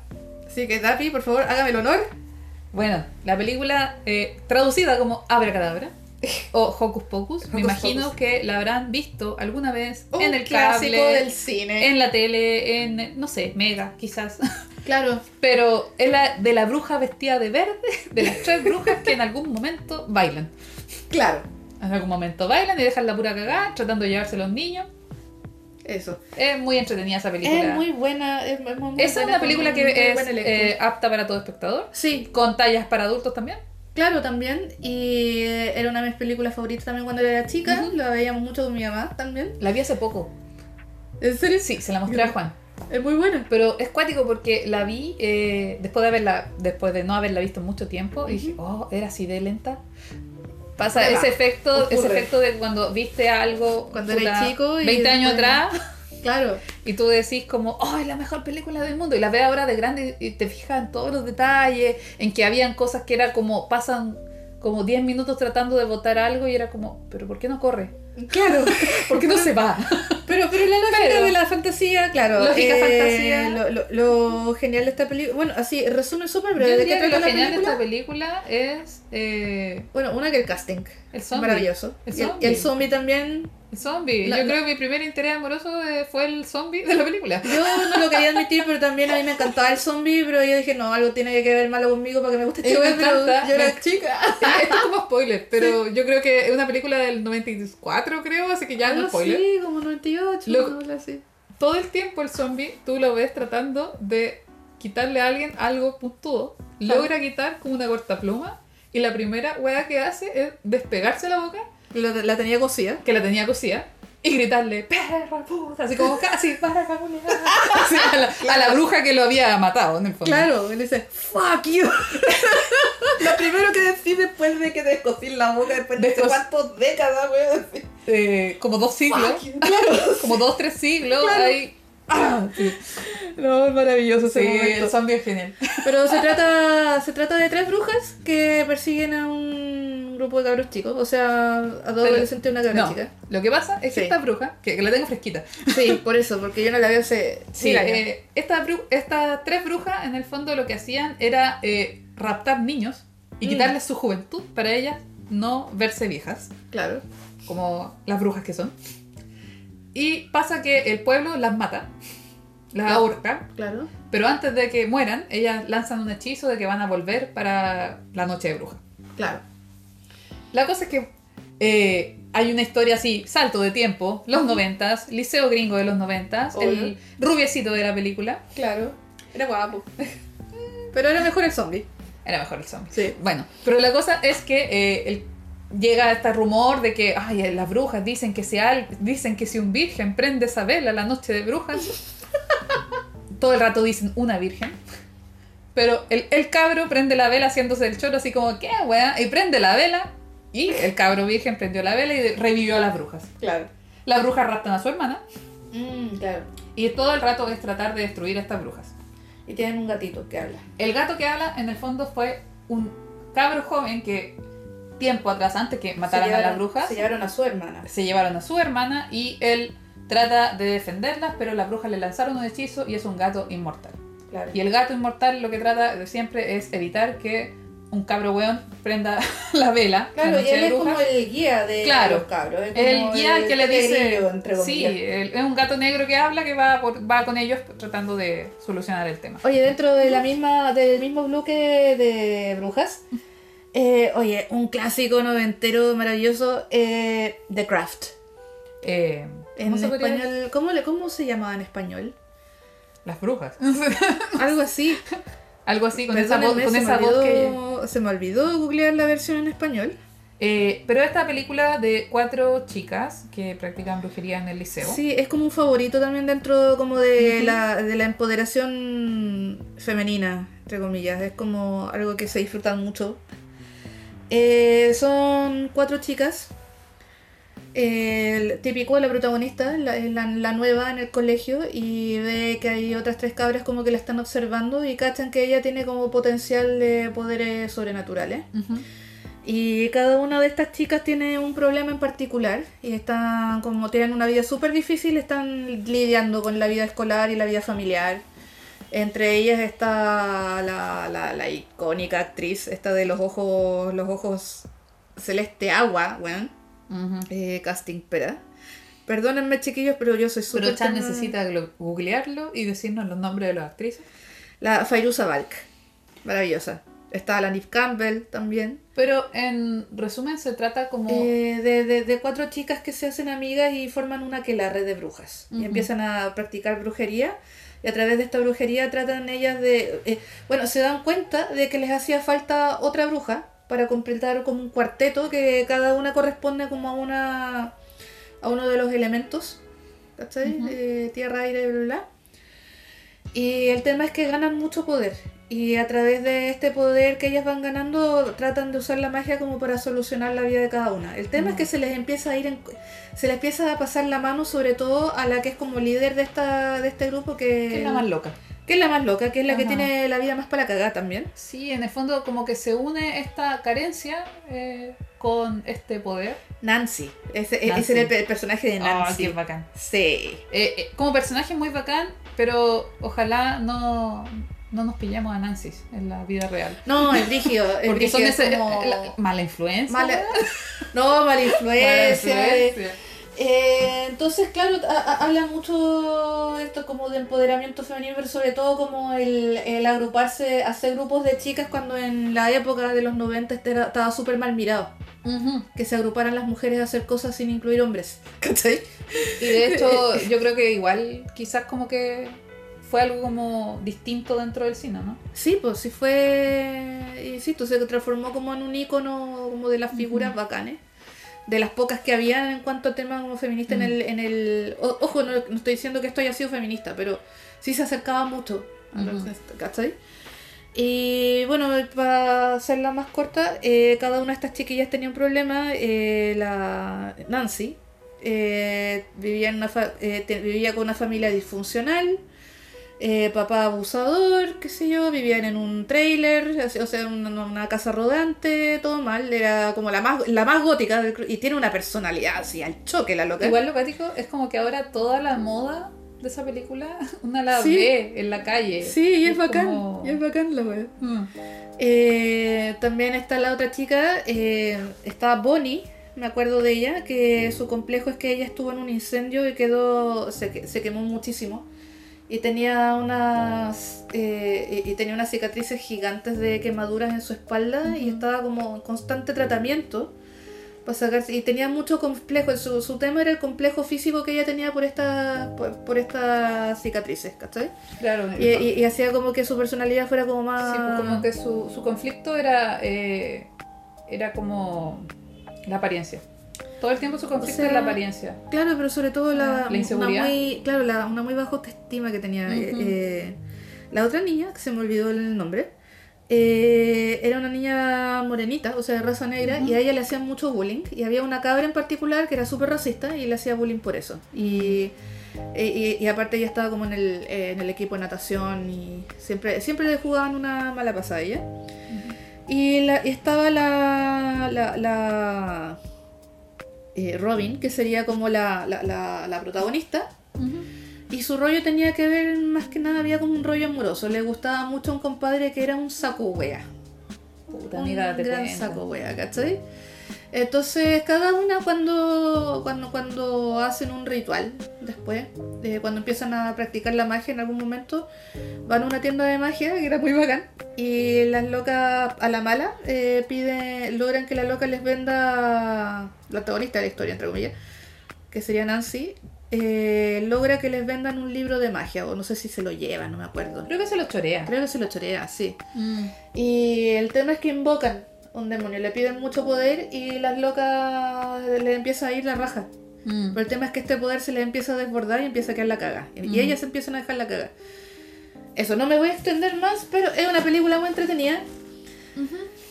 Así que, Dapi, por favor, hágame el honor. Bueno, la película eh, traducida como Abracadabra o Hocus Pocus, me Hocus imagino Pocus. que la habrán visto alguna vez Un en el clásico cable, del cine. en la tele, en, no sé, Mega, quizás. Claro. Pero es la de la bruja vestida de verde, de las tres brujas que en algún momento bailan. Claro. En algún momento bailan y dejan la pura cagada tratando de llevarse a los niños. Eso. Es muy entretenida esa película. Es muy buena. Es, es muy Esa es buena, una con película que muy es eh, apta para todo espectador, Sí, con tallas para adultos también. Claro, también. Y eh, era una de mis películas favoritas también cuando era chica. Ujú. La veíamos mucho con mi mamá también. La vi hace poco. ¿En serio? Sí, se la mostré a Juan. Es muy buena. Pero es cuático porque la vi eh, después de haberla, después de no haberla visto mucho tiempo y dije, oh, era así de lenta. Pasa ese efecto, ese efecto de cuando viste algo Cuando eres chico y 20 años atrás Claro. y tú decís como, oh, es la mejor película del mundo y la ves ahora de grande y te fijas en todos los detalles, en que habían cosas que era como pasan como 10 minutos tratando de votar algo y era como, pero ¿por qué no corre? Claro. ¿Por qué no se va? Pero, pero la lógica Pero- de la fantasía, claro. Lógica eh, fantasía. Lo, lo- lo genial de esta película. Bueno, así, resumen súper breve. ¿De diría qué que trata lo la genial de esta película es eh, Bueno, una que el casting. el zombie. Maravilloso. El y, el, zombie. y el zombie también. Zombie. La- Yo la- creo que mi primer interés amoroso eh, fue el zombie de la película. Yo no lo quería admitir, pero también a mí me encantaba el zombie. Pero yo dije, no, algo tiene que ver malo conmigo para que me guste este Eh, weón, pero yo era Me- chica. Esto es como spoiler, pero yo creo que es una película del 94, creo, así que ya no Algo spoiler. así, como 98, Lo- algo así. Todo el tiempo el zombie, tú lo ves tratando de quitarle a alguien algo puntudo. Logra quitar con una cortapluma y la primera wea que hace es despegarse la boca, La tenía cosida. que la tenía cosida, y gritarle, perra puta, así como casi para cagonear. Así a, la, a la bruja que lo había matado, en el fondo. Claro, él dice, fuck you. lo primero que decís después de que te descosís la boca, después de no sé Descos- cuántas décadas, weón. Eh, como dos siglos. Claro. como dos, tres siglos, Claro. Ah, sí. No, es maravilloso ese Sí, momento. el zombie es genial. Pero se trata, se trata de tres brujas que persiguen a un grupo de cabros chicos. O sea, a dos adolescentes y una cabra No, chica. lo que pasa es que Sí. esta bruja, que, que la tengo fresquita, Sí, por eso, porque yo no la veo hace Sí, eh, esta estas tres brujas en el fondo lo que hacían era eh, raptar niños y Mm. quitarles su juventud para ellas no verse viejas, Claro. como las brujas que son. Y pasa que el pueblo las mata, las Ah. ahorca, Claro. pero antes de que mueran, ellas lanzan un hechizo de que van a volver para la noche de bruja. Claro. La cosa es que eh, hay una historia así, salto de tiempo, los noventas, liceo gringo de los noventas, el rubiecito de la película. Claro. Era guapo. Pero era mejor el zombie. Era mejor el zombie. Sí. Bueno, pero la cosa es que eh, el- llega este rumor de que ay, las brujas dicen que si, al- dicen que si un virgen prende esa vela la noche de brujas, todo el rato dicen una virgen. Pero el, el cabro prende la vela haciéndose el choro así como, ¿qué wea? Y prende la vela. Y el cabro virgen prendió la vela y revivió a las brujas. Claro. Las brujas raptan a su hermana. Mm, claro. Y todo el rato es tratar de destruir a estas brujas. Y tienen un gatito que habla. El gato que habla, en el fondo, fue un cabro joven que, tiempo atrás, antes que mataran Se a las llevaron- brujas, Se llevaron a su hermana. se llevaron a su hermana y él trata de defenderlas, pero las brujas le lanzaron un hechizo y es un gato inmortal. Claro. Y el gato inmortal lo que trata de siempre es evitar que un cabro weón prenda la vela. la Claro, y noche él es como el guía de Claro. los cabros. es El guía que le dice. entre Sí, el- es un gato negro que habla que va, por- va con ellos tratando de solucionar el tema. Oye, dentro de la misma, del mismo bloque de brujas, eh, oye, un clásico noventero maravilloso, eh, The Craft. Eh, ¿cómo En se podría decir? español, ¿cómo, le, ¿cómo se llamaba en español? Las brujas. Algo así. Algo así, con esa voz, con esa voz que... se me olvidó googlear la versión en español. Eh, pero esta película de cuatro chicas que practican brujería en el liceo. Sí, es como un favorito también dentro como de, la, de la empoderación femenina, entre comillas. Es como algo que se disfruta mucho. Eh, son cuatro chicas. El típico, la protagonista, la, la, la nueva en el colegio, y ve que hay otras tres cabras como que la están observando y cachan que ella tiene como potencial de poderes sobrenaturales. Y cada una de estas chicas tiene un problema en particular y están como tienen una vida súper difícil, están lidiando con la vida escolar y la vida familiar. Entre ellas está la, la, la icónica actriz, esta de los ojos, los ojos celeste agua, weón, Ujú. eh, casting pera. Perdónenme chiquillos, pero yo soy súper... Pero Chan necesita googlearlo y decirnos los nombres de las actrices. La Fairuza Balk, maravillosa. Está la Neve Campbell también. Pero en resumen se trata como... Eh, de, de- de cuatro chicas que se hacen amigas y forman una que la red de brujas. Y empiezan a practicar brujería. Y a través de esta brujería tratan ellas de... eh, bueno, se dan cuenta de que les hacía falta otra bruja para completar como un cuarteto que cada una corresponde como a una a uno de los elementos. ¿Cachai? Eh, tierra, aire, bla, bla. Y el tema es que ganan mucho poder. Y a través de este poder que ellas van ganando, tratan de usar la magia como para solucionar la vida de cada una. El tema es que se les empieza a ir, en- se les empieza a pasar la mano, sobre todo a la que es como líder de esta de este grupo, que, Que es la más loca. que es la más loca, que es la que tiene la vida más para cagar también. Sí, en el fondo como que se une esta carencia eh, con este poder. Nancy, ese, e- Nancy. ese era el pe- personaje de Nancy. qué bacán. sí. Eh, eh, como personaje muy bacán, pero ojalá no, no nos pillemos a Nancy en la vida real. No, es rígido. Porque son ese, es como- la- mala influencia. Mala-. No, mala influencia. eh. influencia. Eh, entonces, claro, habla mucho esto como de empoderamiento femenino, pero sobre todo como el, el agruparse, hacer grupos de chicas cuando en la época de los 90 este estaba súper mal mirado. Que se agruparan las mujeres a hacer cosas sin incluir hombres. ¿Cachai? Y de hecho, yo creo que igual quizás como que fue algo como distinto dentro del cine, ¿no? Sí, pues sí fue. Insisto, se transformó como en un icono como de las figuras bacanes. De las pocas que había en cuanto a temas como feminista en el. En el o- ojo, no, no estoy diciendo que esto haya sido feminista, pero sí se acercaba mucho. a ¿Cachai? Y bueno, para hacerla más corta, eh, cada una de estas chiquillas tenía un problema. eh, la Nancy eh, vivía, en una fa- eh, vivía con una familia disfuncional, eh, papá abusador, qué sé yo, vivían en un trailer, o sea, una, una casa rodante, todo mal. Era como la más, la más gótica del y tiene una personalidad así al choque, la loca. Igual lo cático es como que ahora toda la moda de esa película una la Sí. ve en la calle. Sí, y es bacán, como- y es bacán la wea. Mm. Eh, también está la otra chica, eh, está Bonnie, me acuerdo de ella, que su complejo es que ella estuvo en un incendio y quedó, se, se quemó muchísimo. Y tenía unas eh, y y tenía unas cicatrices gigantes de quemaduras en su espalda y estaba como en constante tratamiento para sacarse. Y tenía mucho complejo, su, su tema era el complejo físico que ella tenía por estas por, por estas cicatrices, ¿cachai? Claro. Y, y- y hacía como que su personalidad fuera como más... Sí, pues como que su, su conflicto era, eh, era como la apariencia. Todo el tiempo su conflicto sea, es la apariencia. Claro, pero sobre todo la, La inseguridad. Una muy, claro, la, una muy baja autoestima que tenía. eh, eh, la otra niña, que se me olvidó el nombre, eh, era una niña morenita, o sea, de raza negra, y a ella le hacían mucho bullying. Y había una cabra en particular que era súper racista y le hacía bullying por eso. Y, y, y- y aparte ella estaba como en el, eh, en el equipo de natación y siempre, siempre le jugaban una mala pasada a ella. Y, la, estaba la, la, la eh, Robin, que sería como la, la, la, la protagonista. Y su rollo tenía que ver, más que nada, había como un rollo amoroso. Le gustaba mucho a un compadre que era un saco wea. Puta Un gran saco wea, ¿cachai? Entonces, cada una cuando, cuando, cuando hacen un ritual, después, de cuando empiezan a practicar la magia en algún momento, van a una tienda de magia, que era muy bacán, y las locas a la mala eh, piden, logran que la loca les venda, la antagonista de la historia, entre comillas, que sería Nancy, eh, logra que les vendan un libro de magia, o no sé si se lo llevan, no me acuerdo. Creo que se lo chorea. Creo que se lo chorea, sí. Mm. Y el tema es que invocan un demonio, le piden mucho poder y las locas le empieza a ir la raja. Mm. Pero el tema es que este poder se les empieza a desbordar y empieza a quedar la caga. Y Mm. ellas empiezan a dejar la caga. Eso, no me voy a extender más, pero es una película muy entretenida.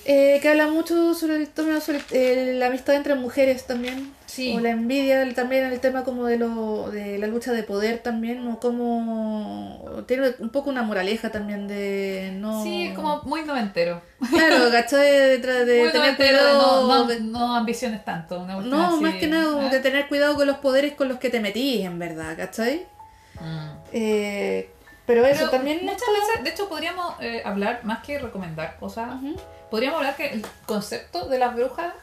Eh, que habla mucho sobre el tema, sobre eh, la amistad entre mujeres también. Sí. O la envidia, también el tema como de lo de la lucha de poder también, o como tiene un poco una moraleja también de no Sí, como muy noventero. Claro, ¿cachai? De, de, muy tener cuidado. no, no, de- no ambiciones tanto. una no, así, más que nada como ¿ah? de tener cuidado con los poderes con los que te metís, en verdad, ¿cachai? Mm. Eh, pero eso Pero también. muchas veces, de hecho, podríamos eh, hablar, más que recomendar cosas, podríamos hablar que el concepto de las brujas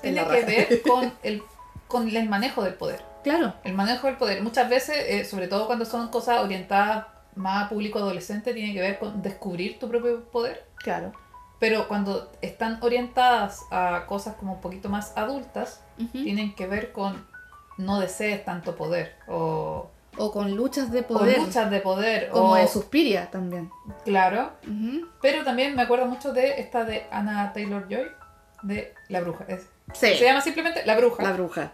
En tiene la que ver con el, con el manejo del poder. Claro, El manejo del poder. Muchas veces, eh, sobre todo cuando son cosas orientadas más a público adolescente, tiene que ver con descubrir tu propio poder. claro. Pero cuando están orientadas a cosas como un poquito más adultas, tienen que ver con no desees tanto poder o, O con luchas de poder. luchas de poder como o de Suspiria también. claro pero también me acuerdo mucho de esta de Anna Taylor Joy de La Bruja Es- Sí, se llama simplemente La Bruja la bruja.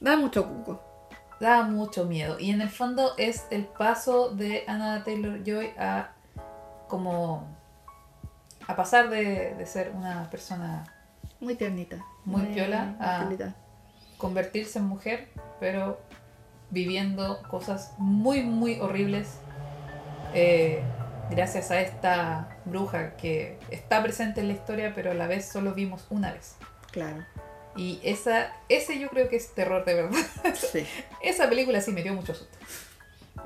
Da mucho cuco. da mucho miedo y en el fondo es el paso de Anna Taylor Joy a como a pasar de, de ser una persona Muy tiernita. Muy piola, tiernita. convertirse en mujer, pero viviendo cosas muy, muy horribles eh, gracias a esta bruja que está presente en la historia, pero a la vez solo vimos una vez. Claro. Y esa, ese yo creo que es terror de verdad. Sí. Esa película sí me dio mucho susto.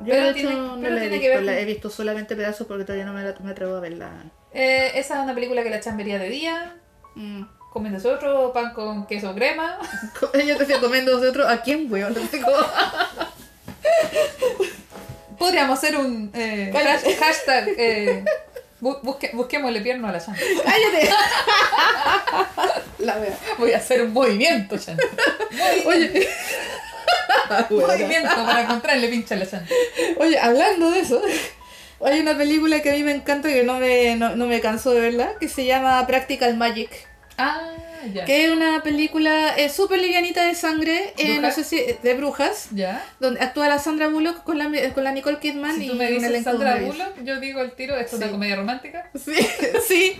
Yo Pero de hecho tiene- no pero la he tiene que visto, ver la he visto solamente pedazos porque todavía no me, la- me atrevo a verla. Eh, esa es una película que la chambería de día, Mm. comiéndose otro pan con queso crema. Yo te estoy comiendo de otro. ¿A quién, weón? Podríamos hacer un eh, hashtag. Eh, busque- busquémosle pierno a la Shan. ¡Cállate! la wea. Voy a hacer un movimiento, Shan. Oye. Movimiento para encontrarle pincha a la Shan. Oye, hablando de eso, hay una película que a mí me encanta que no me, no, no me canso de verla, que se llama Practical Magic. Ah, ya. Que es una película eh, súper livianita de sangre, eh, no sé si de brujas, ¿Ya? donde actúa la Sandra Bullock con la, con la Nicole Kidman Si y tú me un dices Sandra. Bullock, yo digo el tiro, esto es una comedia romántica. Sí, sí.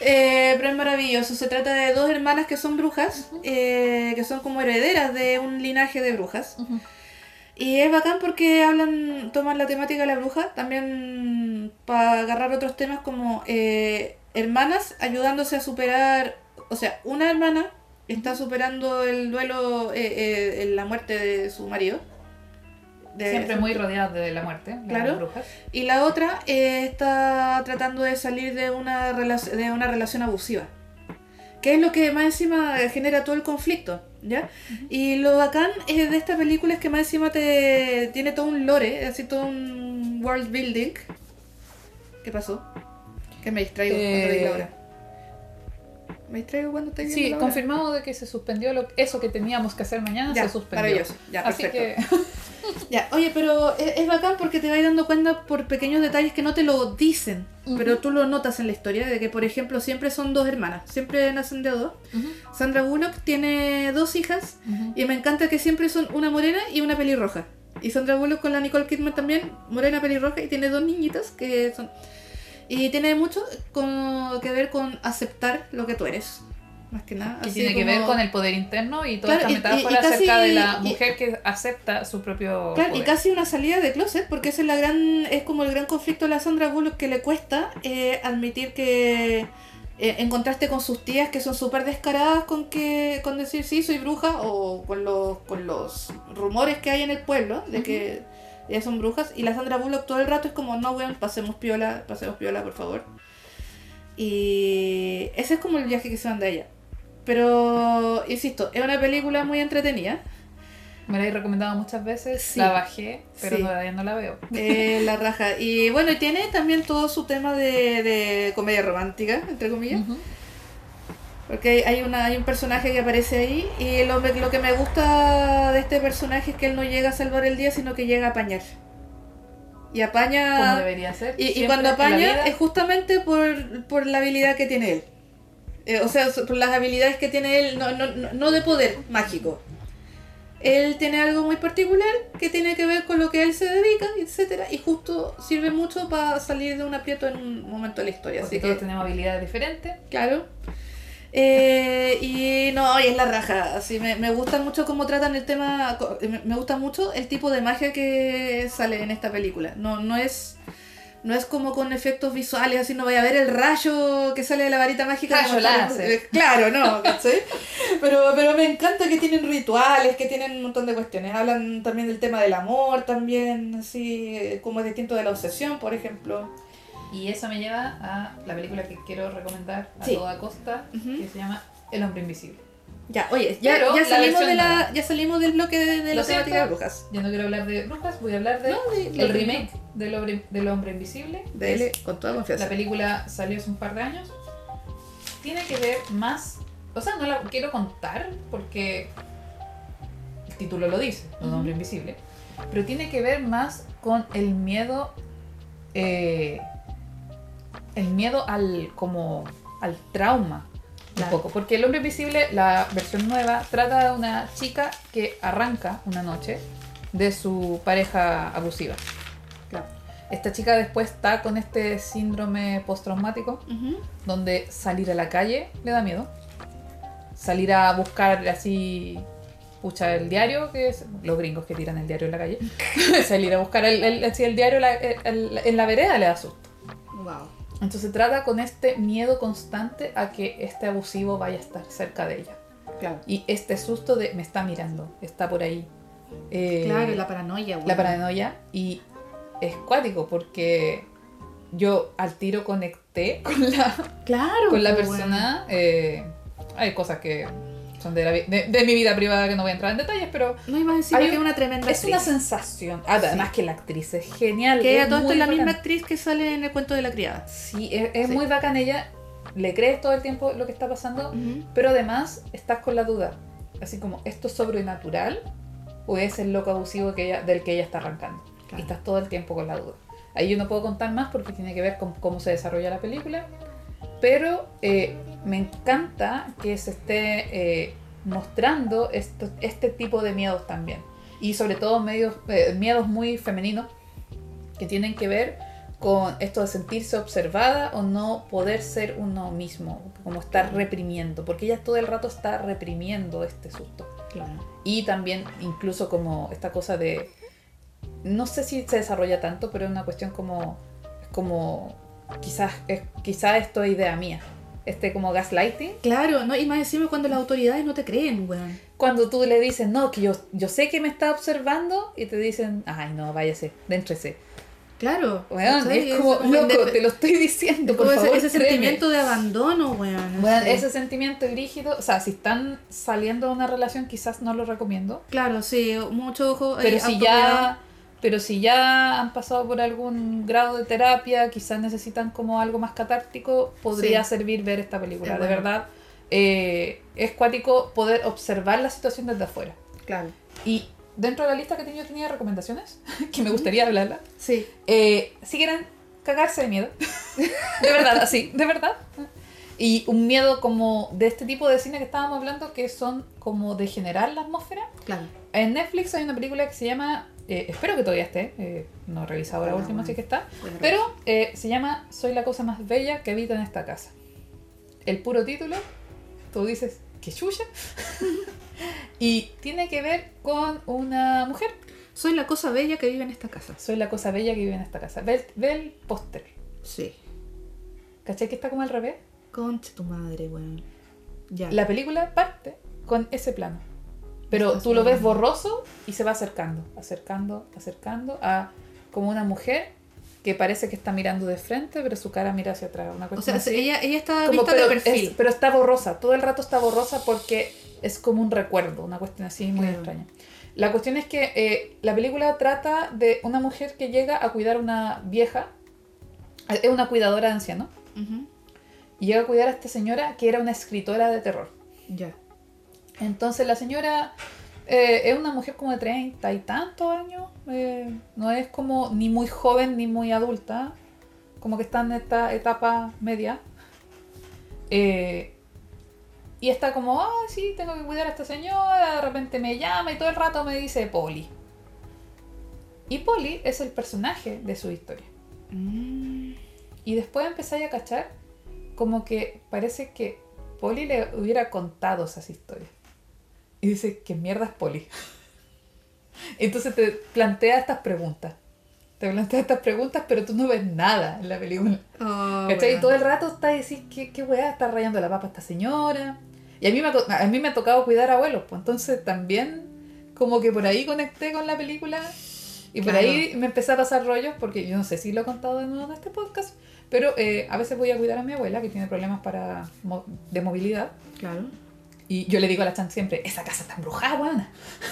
Eh, pero es maravilloso. Se trata de dos hermanas que son brujas, eh, que son como herederas de un linaje de brujas. Y es bacán porque hablan, toman la temática de la bruja, también para agarrar otros temas como eh, hermanas ayudándose a superar, o sea, una hermana está superando el duelo, eh, eh, en la muerte de su marido. de- Siempre muy rodeadas de la muerte, de Claro. brujas. y la otra eh, está tratando de salir de una, de una relación abusiva. Que es lo que más encima genera todo el conflicto, ¿ya? Y lo bacán eh, de esta película es que más encima te tiene todo un lore, así todo un world building. ¿Qué pasó? Que me distraigo cuando Me distraigo cuando viendo Sí, hora. confirmado de que se suspendió lo, eso que teníamos que hacer mañana, Ya, se suspendió. maravilloso. Ya, Así perfecto. que Ya, oye, pero es, es bacán porque te vas dando cuenta por pequeños detalles que no te lo dicen, pero tú lo notas en la historia, de que por ejemplo siempre son dos hermanas, siempre nacen de dos. Sandra Bullock tiene dos hijas y me encanta que siempre son una morena y una pelirroja. Y Sandra Bullock con la Nicole Kidman también, morena pelirroja, y tiene dos niñitas que son... Y tiene mucho con- que ver con aceptar lo que tú eres, más que nada. que así tiene que como- ver con el poder interno y toda Claro, y- esta y- y metáfora casi- acerca de la y- mujer que acepta su propio Claro, y casi una salida de closet, porque ese es la gran, es como el gran conflicto de la Sandra Bullock que le cuesta eh, admitir que eh, en contraste con sus tías que son súper descaradas con que con decir sí soy bruja o con los con los rumores que hay en el pueblo de que ellas son brujas y la Sandra Bullock todo el rato es como no weón pasemos piola pasemos piola por favor y ese es como el viaje que se manda ella pero insisto es una película muy entretenida Me la he recomendado muchas veces, Sí. la bajé, pero Sí. todavía no la veo. Eh, la raja. Y bueno, tiene también todo su tema de, de comedia romántica, entre comillas. Ujú. Porque hay, una, hay un personaje que aparece ahí y lo, lo que me gusta de este personaje es que él no llega a salvar el día, sino que llega a apañar. Y Como apaña... debería ser. Y, cuando apaña vida. es justamente por, por la habilidad que tiene él. Eh, o sea, por las habilidades que tiene él, no, no, no- de poder mágico. Él tiene algo muy particular que tiene que ver con lo que él se dedica, etcétera, y justo sirve mucho para salir de un aprieto en un momento de la historia. Porque Así todos que, tenemos habilidades diferentes. claro. Eh, y no, y es la raja. Así me, me gusta mucho cómo tratan el tema. co- Me, gusta mucho el tipo de magia que sale en esta película. No, no es. No es como con efectos visuales, así no vaya a ver el rayo que sale de la varita mágica. Rayo láser. Eh, Claro, no, ¿cachai? Pero, pero me encanta que tienen rituales, que tienen un montón de cuestiones. Hablan también del tema del amor, también, así eh, como es distinto de la obsesión, por ejemplo. Y eso me lleva a la película que quiero recomendar a Sí. toda costa, que se llama El hombre invisible. Ya, oye, ya, ya la salimos de la, ya salimos del bloque de, de la temática de brujas. Yo no quiero hablar de brujas, voy a hablar de No, de- el de- remake del hombre, del hombre invisible. Dele con toda La confianza. película salió hace un par de años. Tiene que ver más. O sea, no la quiero contar porque el título lo dice, Un hombre invisible. Pero tiene que ver más con el miedo. eh, el miedo al. como. al trauma. Un poco. Porque el hombre invisible, la versión nueva, trata de una chica que arranca una noche de su pareja abusiva. Claro. esta chica después está con este síndrome postraumático, Ujú. donde salir a la calle le da miedo. Salir a buscar así, pucha, el diario, que es los gringos que tiran el diario en la calle. salir a buscar el, el- el diario la- en la vereda le da susto. Wow. Entonces trata con este miedo constante a que este abusivo vaya a estar cerca de ella. Claro. Y este susto de me está mirando, está por ahí. Eh, Claro, la paranoia, weón. la paranoia. Y es cuático porque yo al tiro conecté con la, Claro, con la pues, persona. eh, hay cosas que son de, la vi- de, de mi vida privada que no voy a entrar en detalles, pero. No iba a decir Hay que es un- una tremenda es una actriz. sensación. Ah, Además que la actriz es genial. Que es todo esto es la misma actriz que sale en el cuento de la criada. Sí, es, es Sí. muy bacán ella. Le crees todo el tiempo lo que está pasando, Ujú. pero además estás con la duda. Así como, ¿esto es sobrenatural o es el loco abusivo que ella, del que ella está arrancando? Claro. Y estás todo el tiempo con la duda. Ahí yo no puedo contar más porque tiene que ver con cómo se desarrolla la película. Pero eh, me encanta que se esté eh, mostrando esto- este tipo de miedos también. Y sobre todo medios, eh, miedos muy femeninos que tienen que ver con esto de sentirse observada o no poder ser uno mismo, como estar reprimiendo, porque ella todo el rato está reprimiendo este susto. Claro. Y también incluso como esta cosa de, no sé si se desarrolla tanto, pero es una cuestión como, como, quizás, es, quizás esto es idea mía, este como gaslighting, Claro, no, y más encima cuando las autoridades no te creen, weón. cuando tú le dices, no, que yo, yo sé que me está observando, y te dicen, ay no, váyase, déntrese. Claro. Weón, es como, loco, inde- te lo estoy diciendo, es por ese, favor, ese créeme". sentimiento de abandono, weón. Bueno, así. ese sentimiento rígido, o sea, si están saliendo de una relación, quizás no lo recomiendo. Claro, sí, mucho ojo. Pero eh, si ya, pero si ya han pasado por algún grado de terapia, quizás necesitan como algo más catártico, podría Sí. servir ver esta película. Es De verdad, eh, es cuático poder observar la situación desde afuera. Claro. Y dentro de la lista que tenía, tenía recomendaciones, que me gustaría hablarla. Sí. Eh, si quieren cagarse de miedo. de verdad, así, de verdad. Y un miedo como de este tipo de cine que estábamos hablando, que son como de generar la atmósfera. Claro. En Netflix hay una película que se llama, eh, espero que todavía esté, eh, no he revisado la última, bueno. así que está, Bueno, pero eh, se llama Soy la cosa más bella que habita en esta casa. El puro título, tú dices, ¿qué chucha? y tiene que ver con una mujer. Soy la cosa bella que vive en esta casa. Soy la cosa bella que vive en esta casa. Ve, el- ve el póster. Sí. ¿Cachai que está como al revés? Concha tu madre, weón. Ya. La película parte con ese plano. Pero tú lo ves borroso y se va acercando, acercando, acercando a como una mujer que parece que está mirando de frente, pero su cara mira hacia atrás. Una o cuestión sea, así. ella, ella está Como, vista pero, de perfil. es- pero está borrosa, todo el rato está borrosa porque es como un recuerdo, una cuestión así muy Claro. extraña. La cuestión es que eh, la película trata de una mujer que llega a cuidar a una vieja, es una cuidadora de ancianos, Ujú. y llega a cuidar a esta señora que era una escritora de terror. Ya. Entonces la señora eh, es una mujer como de treinta y tantos años, eh, no es como ni muy joven ni muy adulta, como que está en esta etapa media. Eh, y está como, ah, sí, tengo que cuidar a esta señora, de repente me llama y todo el rato me dice Polly. Y Polly es el personaje de su historia. Mm. Y después empezáis a cachar como que parece que Polly le hubiera contado esas historias. Y dice, ¿qué mierda es Polly? Entonces te plantea estas preguntas. Te plantea estas preguntas, pero tú no ves nada en la película. Oh, ¿Cachai? Y weón. todo el rato está diciendo, ¿qué, qué weá está rayando la papa esta señora? Y a mí, me ha, a mí me ha tocado cuidar abuelos, pues entonces también como que por ahí conecté con la película y por ahí me empecé a pasar rollos, porque yo no sé si lo he contado de nuevo en este podcast, pero eh, a veces voy a cuidar a mi abuela que tiene problemas para de movilidad Claro. Y yo le digo a la Chan siempre, esa casa está embrujada, weona.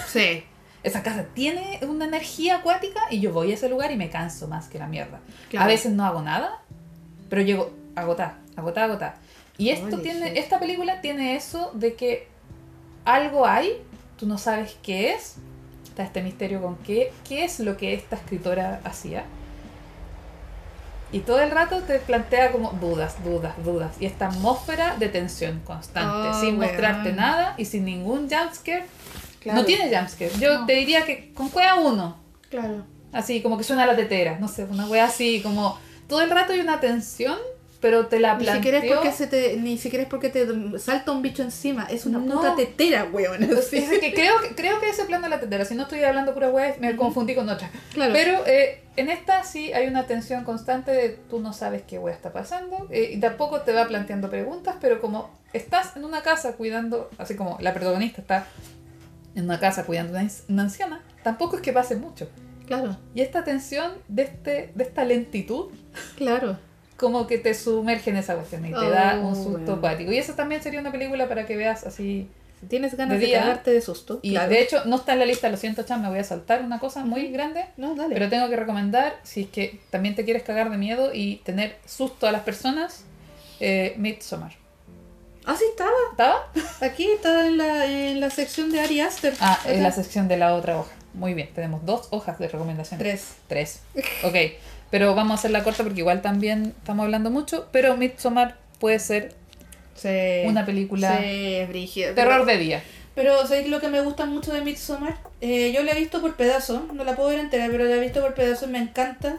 Sí. Esa casa tiene una energía acuática y yo voy a ese lugar y me canso más que la mierda. Claro. A veces no hago nada, pero llego agotada, agotada, agotada. Y esto Holy tiene, shit. esta película tiene eso de que algo hay, tú no sabes qué es, está este misterio con qué, qué es lo que esta escritora hacía. Y todo el rato te plantea como dudas, dudas, dudas. Y esta atmósfera de tensión constante, Oh, sin mostrarte nada y sin ningún jumpscare. Claro. No tiene jumpscare. Yo No. te diría que con cueva uno. Claro. Así, como que suena la tetera, no sé, una wea así, como todo el rato hay una tensión, pero te la Ni planteo. siquiera, es porque se te, ni siquiera es porque te salta un bicho encima, es una No. puta tetera, weón. Es que creo, que- creo que ese plan de la tetera, si no estoy hablando pura wea, me confundí con otra. Claro. Pero eh, en esta sí hay una tensión constante de tú no sabes qué wea está pasando eh, y tampoco te va planteando preguntas, pero como estás en una casa cuidando, así como la protagonista está en una casa cuidando ans- una anciana, tampoco es que pase mucho. Claro, Y esta tensión de, este, de esta lentitud claro. Como que te sumerge en esa cuestión y te Oh, da un susto bueno. Y eso también sería una película para que veas así. Si tienes ganas De de, día. cagarte de susto. Y claro. de hecho, no está en la lista, lo siento, Chan, me voy a saltar una cosa muy grande. No, dale. Pero tengo que recomendar, si es que también te quieres cagar de miedo y tener susto a las personas, eh, Midsommar. Ah, sí, estaba. ¿Estaba? Aquí está en la, en la sección de Ari Aster. Ah, Acá. en la sección de la otra hoja. Muy bien, tenemos dos hojas de recomendación. Tres. Tres. Ok, pero vamos a hacerla corta porque igual también estamos hablando mucho, pero Midsommar puede ser Sí. una película Sí, terror de día. Pero ¿sabéis lo que me gusta mucho de Midsommar? Eh, yo la he visto por pedazos, no la puedo ver entera, pero la he visto por pedazos y me encanta.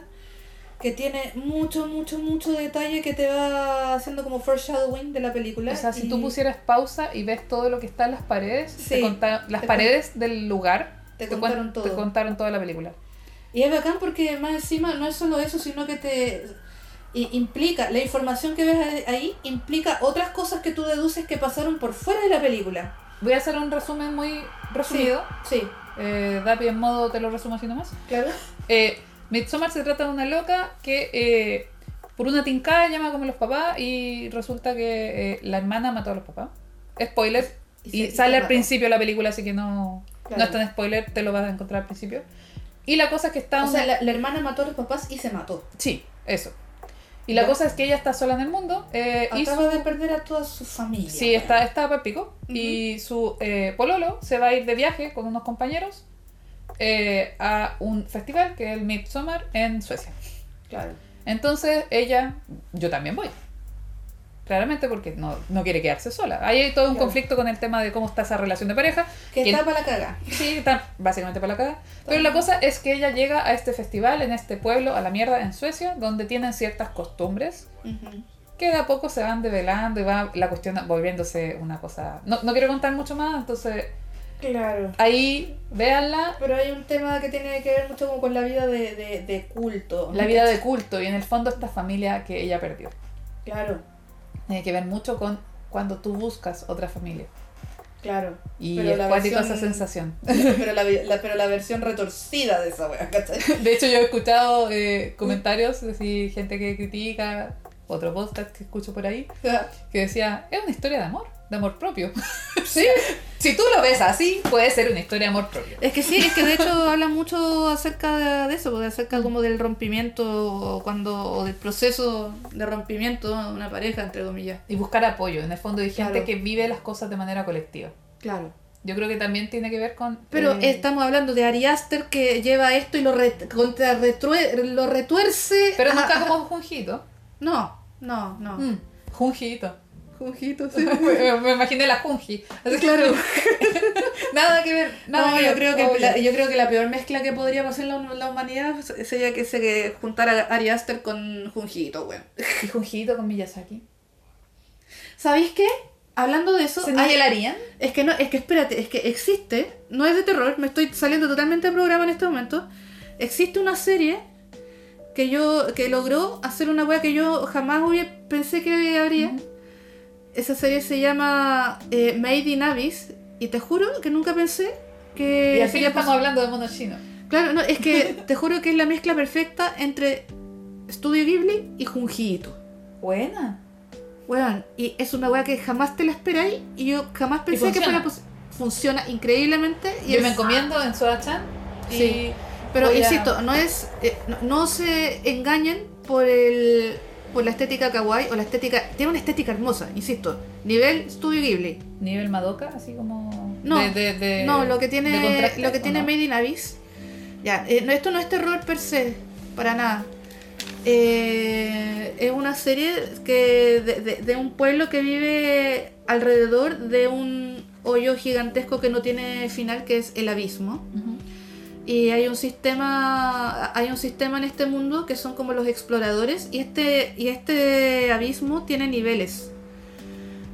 Que tiene mucho, mucho, mucho detalle que te va haciendo como foreshadowing de la película. O sea, si y tú pusieras pausa y ves todo lo que está en las paredes, te Sí, conta- las te paredes del lugar te cuen- contaron todo. te contaron toda la película. Y es bacán porque más encima no es solo eso, sino que te implica, la información que ves ahí- implica otras cosas que tú deduces que pasaron por fuera de la película. Voy a hacer un resumen muy resumido. Sí, Eh, Dapi en modo te lo resumo así nomás. claro. Eh, Midsommar se trata de una loca que eh, por una tincada llama como los papás y resulta que eh, la hermana mató a los papás. Spoiler. Y Y, se- y sale al principio de la película, así que no, Claro. no es tan spoiler, te lo vas a encontrar al principio. Y la cosa es que está O una- sea, la, la hermana mató a los papás y se mató. Sí, eso. Y la Ya. cosa es que ella está sola en el mundo. eh, y Acaba su- de perder a toda su familia. Sí, está, está para pico. Y su eh, pololo se va a ir de viaje con unos compañeros eh, a un festival que es el Midsommar en Suecia. Claro. Entonces ella, yo también voy. Claramente porque no, no quiere quedarse sola. Ahí hay todo un Claro. conflicto con el tema de cómo está esa relación de pareja. Que ¿Quién- está para la caga. Sí, está básicamente para la caga. Pero la cosa es que ella llega a este festival, en este pueblo, a la mierda, en Suecia, donde tienen ciertas costumbres que de a poco se van develando y va la cuestión volviéndose una cosa... No, no quiero contar mucho más, entonces Claro. ahí véanla. Pero hay un tema que tiene que ver mucho como con la vida de, de, de culto. La vida de culto y en el fondo esta familia que ella perdió. Claro, Tiene que ver mucho con cuando tú buscas otra familia. claro. Y Pero es la cuático versión- esa sensación. pero, la, la- pero la versión retorcida de esa wea, ¿cachai? De hecho, yo he escuchado eh, comentarios de si gente que critica, otro podcast que escucho por ahí, que decía, es una historia de amor, de amor propio. Sí. Si tú lo ves así, puede ser una historia de amor propio. Es que sí, es que de hecho habla mucho acerca de, de eso, acerca como del rompimiento cuando o del proceso de rompimiento de una pareja, entre comillas. Y buscar apoyo, en el fondo hay gente Claro. que vive las cosas de manera colectiva. Claro. Yo creo que también tiene que ver con... Pero eh, estamos hablando de Ari Aster que lleva esto y lo, re- contra retrue- lo retuerce. Pero a- nunca a- como Junjito. No, no, no. Mm, Junjito. Junjito, sí. me, imaginé la Junji. Así Claro. nada que ver. Nada No, que yo ver, creo, que la, yo creo que la peor mezcla que podría pasar en la, la humanidad sería que se juntara Ari Aster con Junjito, weón. ¿Y Junjito con Miyazaki? ¿Sabéis qué? Hablando de eso, ¿Se nivelarían? es que no, es que espérate, es que existe, no es de terror, me estoy saliendo totalmente de programa en este momento. Existe una serie que yo que logró hacer una wea que yo jamás hubiera, pensé que habría. Esa serie se llama eh, Made in Abyss y te juro que nunca pensé que Y fin sería estamos hablando de mono chino. Claro, no, es que te juro que es la mezcla perfecta entre Studio Ghibli y Junjiito. Buena. Weón, y es una weá que jamás te la esperáis y yo jamás pensé que fuera posible. Funciona increíblemente y Yo es- me encomiendo en Soda-chan. y Sí. Pero voy a- insisto, no es. eh, no, no se engañen por el. por la estética kawaii o la estética. Tiene una estética hermosa, insisto. Nivel Studio Ghibli. Nivel Madoka, así como. No, de, de- de- no, lo que tiene. Lo que ¿o tiene no? Made in Abyss. Ya, eh, no, esto no es terror per se, para nada. Eh, es una serie que de, de- de un pueblo que vive alrededor de un hoyo gigantesco que no tiene final, que es el abismo. Y hay un sistema. Hay un sistema en este mundo que son como los exploradores. Y este. Y este abismo tiene niveles.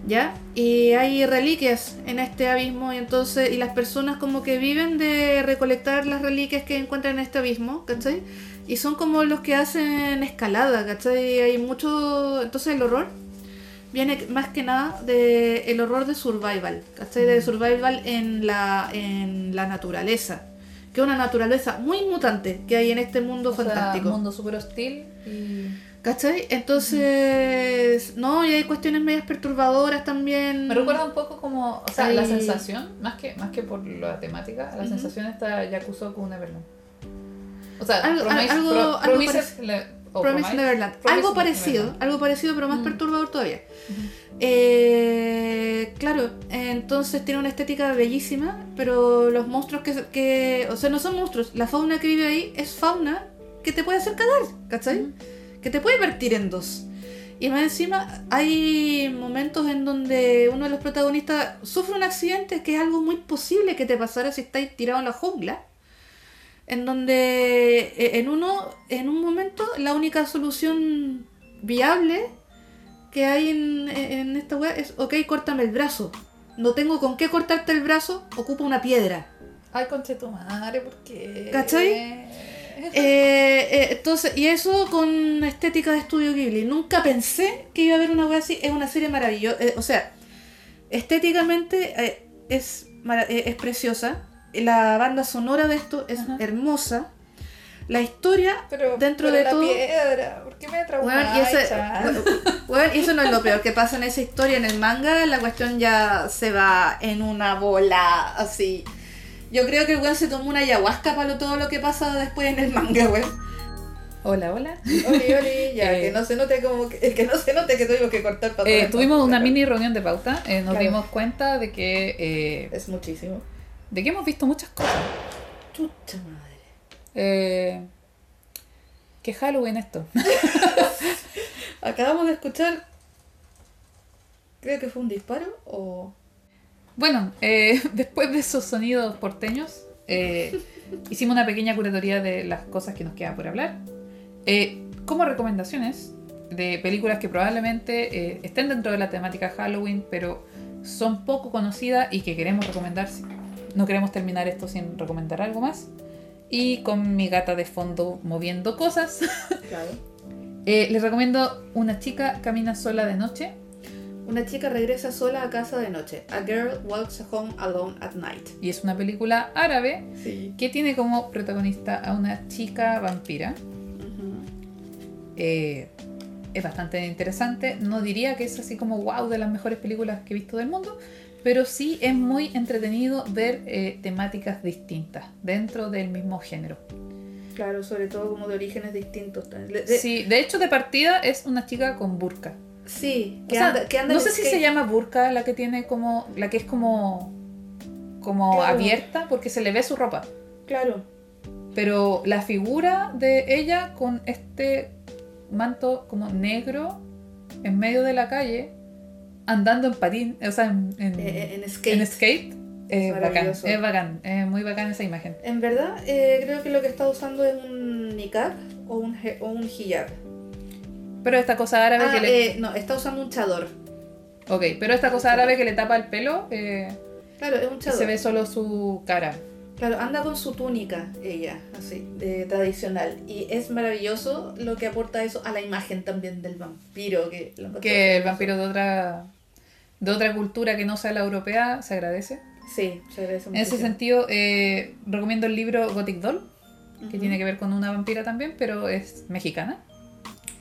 ¿Ya? Y hay reliquias en este abismo. Y entonces. Y las personas como que viven de recolectar las reliquias que encuentran en este abismo. ¿Cachai? Y son como los que hacen escalada, ¿cachai? Hay mucho. Entonces el horror viene más que nada de el horror de survival, ¿cachai? De survival en la, en la naturaleza. Que es una naturaleza muy mutante que hay en este mundo O sea, fantástico. un mundo súper hostil y... ¿Cachai? Entonces. No, y hay cuestiones medias perturbadoras también. Me recuerda un poco como, o sea, la sensación, más que, más que por la temática, la sensación está Yakusoku Neverland. O sea, Algo- Promise, algo- Pro- algo Promises le- Promise Promise- Neverland. Algo parecido, Neverland. algo parecido, pero más Mm. perturbador todavía. Eh, claro, entonces tiene una estética bellísima, pero los monstruos que, que. O sea, no son monstruos. La fauna que vive ahí es fauna que te puede hacer cagar, ¿cachai? Ujú. Que te puede partir en dos. Y más encima, hay momentos en donde uno de los protagonistas sufre un accidente que es algo muy posible que te pasara si estáis tirado en la jungla. En donde eh, en uno, en un momento, la única solución viable que hay en, en esta wea es, ok, córtame el brazo. No tengo con qué cortarte el brazo, ocupa una piedra. Ay, conche tu madre, ¿por qué? ¿Cachai? Eh, eh, entonces, y eso con estética de estudio Ghibli. Nunca pensé que iba a haber una wea así. Es una serie maravillosa. o sea, estéticamente eh, es, eh, es preciosa. La banda sonora de esto es Ajá. hermosa. La historia Pero, dentro pero de la todo- piedra, ¿por qué me traumas? y, ese- y eso no es lo peor que pasa en esa historia. En el manga, la cuestión ya se va en una bola así. Yo creo que el weón se tomó una ayahuasca para lo- todo lo que pasa después en el manga, weón. Hola, hola. Oli, oli, ya, Eh, que no se note como que, que no se note que tuvimos que cortar para Eh, tuvimos una claro. mini reunión de pauta, eh, nos Claro. dimos cuenta de que, eh, Es muchísimo. de que hemos visto muchas cosas. Chucha madre. Eh, que Halloween esto. Acabamos de escuchar. Creo que fue un disparo o. Bueno, eh, después de esos sonidos porteños, eh, hicimos una pequeña curatoría de las cosas que nos queda por hablar. Eh, como recomendaciones de películas que probablemente estén dentro de la temática Halloween, pero son poco conocidas y que queremos recomendar. No queremos terminar esto sin recomendar algo más. Y con mi gata de fondo moviendo cosas, Claro. eh, les recomiendo Una chica camina sola de noche. Una chica regresa sola a casa de noche. A girl walks home alone at night. Y es una película árabe Sí. que tiene como protagonista a una chica vampira. Eh, es bastante interesante. No diría que es así como wow de las mejores películas que he visto del mundo, pero sí es muy entretenido ver eh, temáticas distintas dentro del mismo género. Claro, sobre todo como de orígenes distintos. De- de- Sí, de hecho de partida es una chica con burka. Sí, O que sea, anda, que anda no sé si se llama burka la que tiene como la que es como como Claro. abierta porque se le ve su ropa. Claro. Pero la figura de ella con este manto como negro en medio de la calle, andando en patín, o sea, en, en- Eh, en skate. en skate, es bacán, maravilloso. es bacán, es muy bacán esa imagen. En verdad, eh, creo que lo que está usando es un niqab o un, o un hijab. Pero esta cosa árabe Ah, que le... eh, no, está usando un chador. Ok, pero esta cosa árabe que le tapa el pelo, eh, Claro, es un chador. se ve solo su cara. Claro, anda con su túnica, ella, así, de tradicional. Y es maravilloso lo que aporta eso a la imagen también del vampiro. Que, Que el vampiro de otra, de otra cultura que no sea la europea se agradece. Sí, se agradece En ese sentido, eh, recomiendo el libro Gothic Doll, que tiene que ver con una vampira también, pero es mexicana.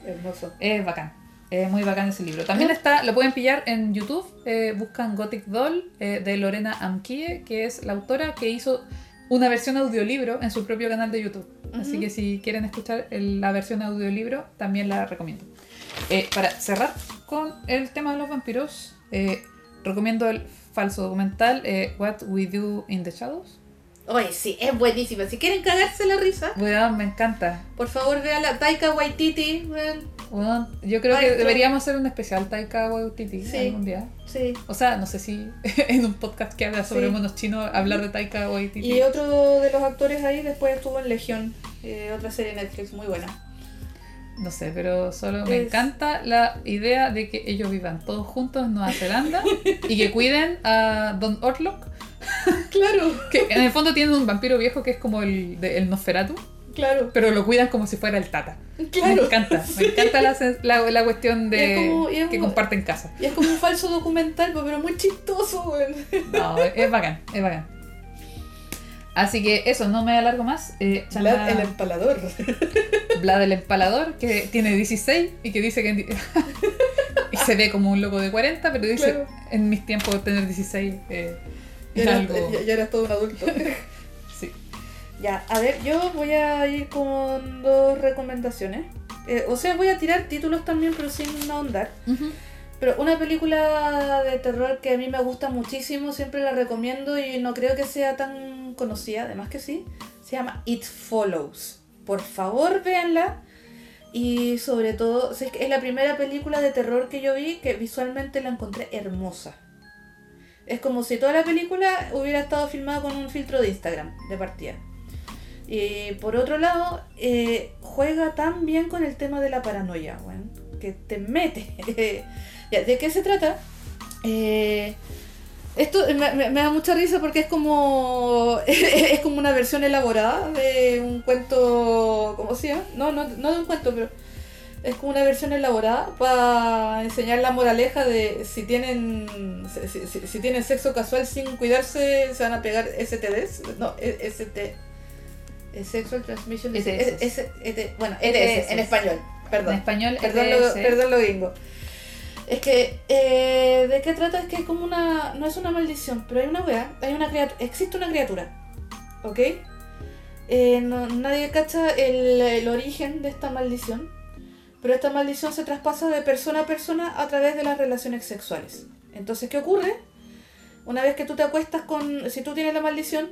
Hermoso. Es bacán. Es muy bacán ese libro. También está, lo pueden pillar en YouTube. eh, buscan Gothic Doll eh, de Lorena Amkie, que es la autora que hizo una versión audiolibro en su propio canal de YouTube. Así que si quieren escuchar el- la versión audiolibro, también la recomiendo. Eh, para cerrar con el tema de los vampiros, eh, recomiendo el falso documental eh, What We Do in the Shadows. Oye, sí, es buenísima. Si quieren cagarse la risa, Weón, me encanta. por favor vean la Taika Waititi. weón. Bueno, yo creo que deberíamos hacer un especial Taika Waititi Sí. algún día. Sí. O sea, no sé si en un podcast que habla sobre Sí. monos chinos hablar de Taika Waititi. Y otro de los actores ahí después estuvo en Legión, eh, otra serie de Netflix muy buena. No sé, pero solo me Es- encanta la idea de que ellos vivan todos juntos en Nueva Zelanda y que cuiden a Don Orlok, Claro, que en el fondo tiene un vampiro viejo que es como el, de, el Nosferatu, claro, pero lo cuidan como si fuera el Tata. Me claro. encanta, me encanta la, la, la cuestión es de como- y es que comparten casa. Y es como un falso documental, pero muy chistoso, weón. No, es bacán, es bacán. Así que eso, no me alargo más. Eh, Vlad chama- el empalador. Vlad el empalador, que tiene 16 y que dice que en y se ve como un loco de 40, pero dice, Claro. en mis tiempos tener 16 eh, Ya era algo... ya- ya eras todo un adulto. Sí. Ya, a ver, yo voy a ir con dos recomendaciones. Eh, o sea, voy a tirar títulos también, pero sin ahondar. Pero una película de terror que a mí me gusta muchísimo, siempre la recomiendo y no creo que sea tan conocida, además que sí, se llama It Follows. Por favor, véanla. Y sobre todo, es la primera película de terror que yo vi que visualmente la encontré hermosa. Es como si toda la película hubiera estado filmada con un filtro de Instagram de partida. Y por otro lado, eh, juega tan bien con el tema de la paranoia, weón, que te mete. ya, ¿De qué se trata? Eh, esto me, me- me da mucha risa porque es como es como una versión elaborada de un cuento, ¿cómo se llama? No, no, no de un cuento, pero es como una versión elaborada para enseñar la moraleja de si tienen si, si- si tienen sexo casual sin cuidarse se van a pegar STDs, no, E- ST Sexual Transmission Disease. ET bueno, ETS. ETS en español, perdón. En español, Perdón lo, perdón lo gringo. Es que, eh, ¿de qué trata? Es que es como una. No es una maldición, pero hay una weá. Hay una criatura. Existe una criatura. ¿Ok? Eh, nadie cacha el, el origen de esta maldición. Pero esta maldición se traspasa de persona a persona a través de las relaciones sexuales. Entonces, ¿qué ocurre? Una vez que tú te acuestas con. Si tú tienes la maldición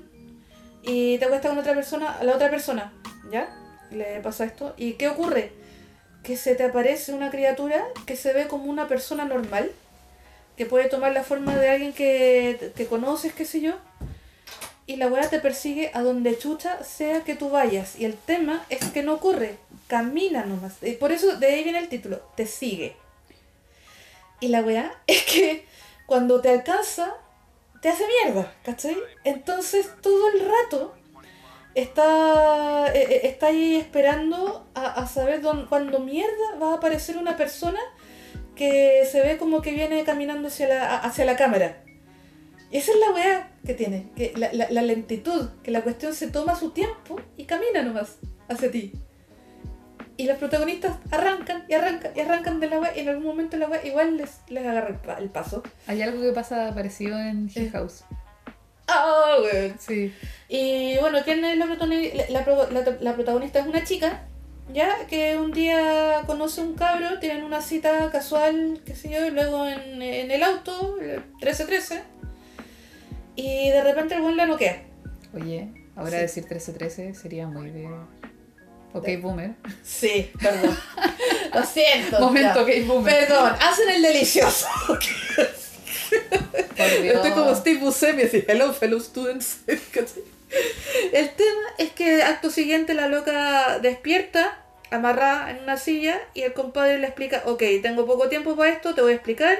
y te acuestas con otra persona, a la otra persona, ¿ya? Le pasa esto. ¿Y qué ocurre? Que se te aparece una criatura que se ve como una persona normal, que puede tomar la forma de alguien que, que conoces, qué sé yo, y la weá te persigue a donde chucha sea que tú vayas. Y el tema es que no ocurre, camina nomás. Y por eso de ahí viene el título, te sigue. Y la weá es que cuando te alcanza, te hace mierda, ¿cachai? Entonces todo el rato está, eh, eh, está ahí esperando a, a saber dónde, cuando mierda va a aparecer una persona que se ve como que viene caminando hacia la, hacia la cámara. Y esa es la weá que tiene, que la, la- la lentitud, que la cuestión se toma su tiempo y camina nomás hacia ti. Y los protagonistas arrancan y arrancan y arrancan de la weá y en algún momento la weá igual les, les agarra el, pa- el paso. Hay algo que pasa parecido en Hill Eh. ¡Ah, weón! Sí. Y bueno, ¿quién es la, la, la la- la protagonista? Es una chica, ya, que un día conoce a un cabro, tienen una cita casual, qué sé yo, y luego en, en el auto, el 13-13, y de repente el buen la noquea. Oye, ahora Sí. decir 1313 sería muy de... Ok, De- boomer. Sí, perdón. Lo siento. Momento, ya. ok, boomer. Perdón, hacen el delicioso. Por Dios. Estoy como Steve Buscemi, así, hello fellow students. El tema es que acto siguiente la loca despierta, amarrada en una silla, y el compadre le explica, ok, tengo poco tiempo para esto, te voy a explicar.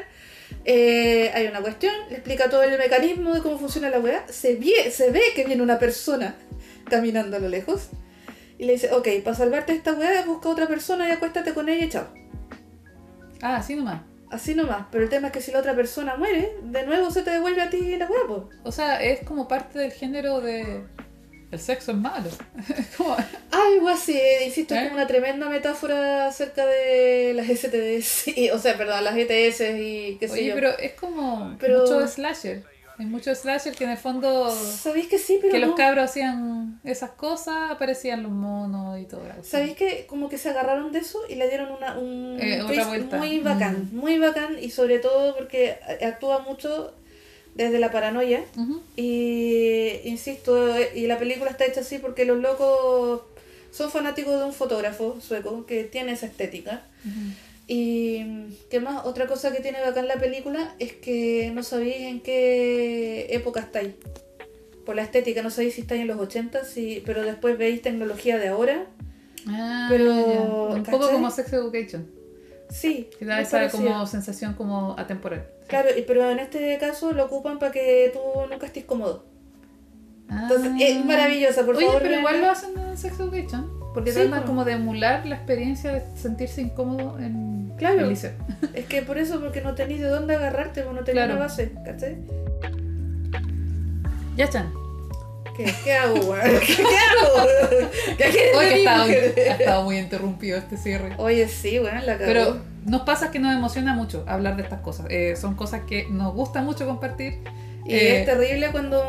Eh, hay una cuestión, le explica todo el mecanismo de cómo funciona la weá. Se, vie- se ve que viene una persona caminando a lo lejos. Y le dice, ok, para salvarte de esta weá, busca a otra persona y acuéstate con ella y chao. Ah, así nomás. Así nomás. Pero el tema es que si la otra persona muere, de nuevo se te devuelve a ti la po. O sea, es como parte del género de... El sexo es malo. como... Algo así, insisto, es ¿Eh? como una tremenda metáfora acerca de las STDs, y- o sea, perdón, las ETS y qué sé Oye, yo. pero es como Pero- mucho slasher. Hay muchos slasher que en el fondo... ¿Sabéis que sí, pero que los cabros hacían esas cosas, aparecían los monos y todo. ¿Sabéis que como que se agarraron de eso y le dieron una, un Eh, twist muy bacán, Mm. muy bacán y sobre todo porque actúa mucho desde la paranoia y insisto, y la película está hecha así porque los locos son fanáticos de un fotógrafo sueco que tiene esa estética. Y qué más, otra cosa que tiene bacán la película es que no sabéis en qué época estáis. Por la estética, no sabéis si estáis en los 80, sí, pero después veis tecnología de ahora. Ah, Pero, ya. Un poco como Sex Education. Sí, Que da esa como sensación como atemporal. Claro, y- pero en este caso lo ocupan para que tú nunca estés cómodo. Ah. Entonces, es maravillosa, por Oye, favor. pero igual lo hacen en Sex Education. Porque Sí, tratan po. como de emular la experiencia de sentirse incómodo en Claro. el liceo. Es que por eso, porque no tenéis de dónde agarrarte, pues no tenéis Claro. una base, ¿cachai? Ya están. ¿Qué, ¿Qué hago, weón? ¿Qué, hago? ¿Qué de que ha estado, mujer? ha estado muy interrumpido este cierre. Oye, sí, weón, la cagó. Pero nos pasa que nos emociona mucho hablar de estas cosas. Eh, son cosas que nos gusta mucho compartir. Y Eh, es terrible cuando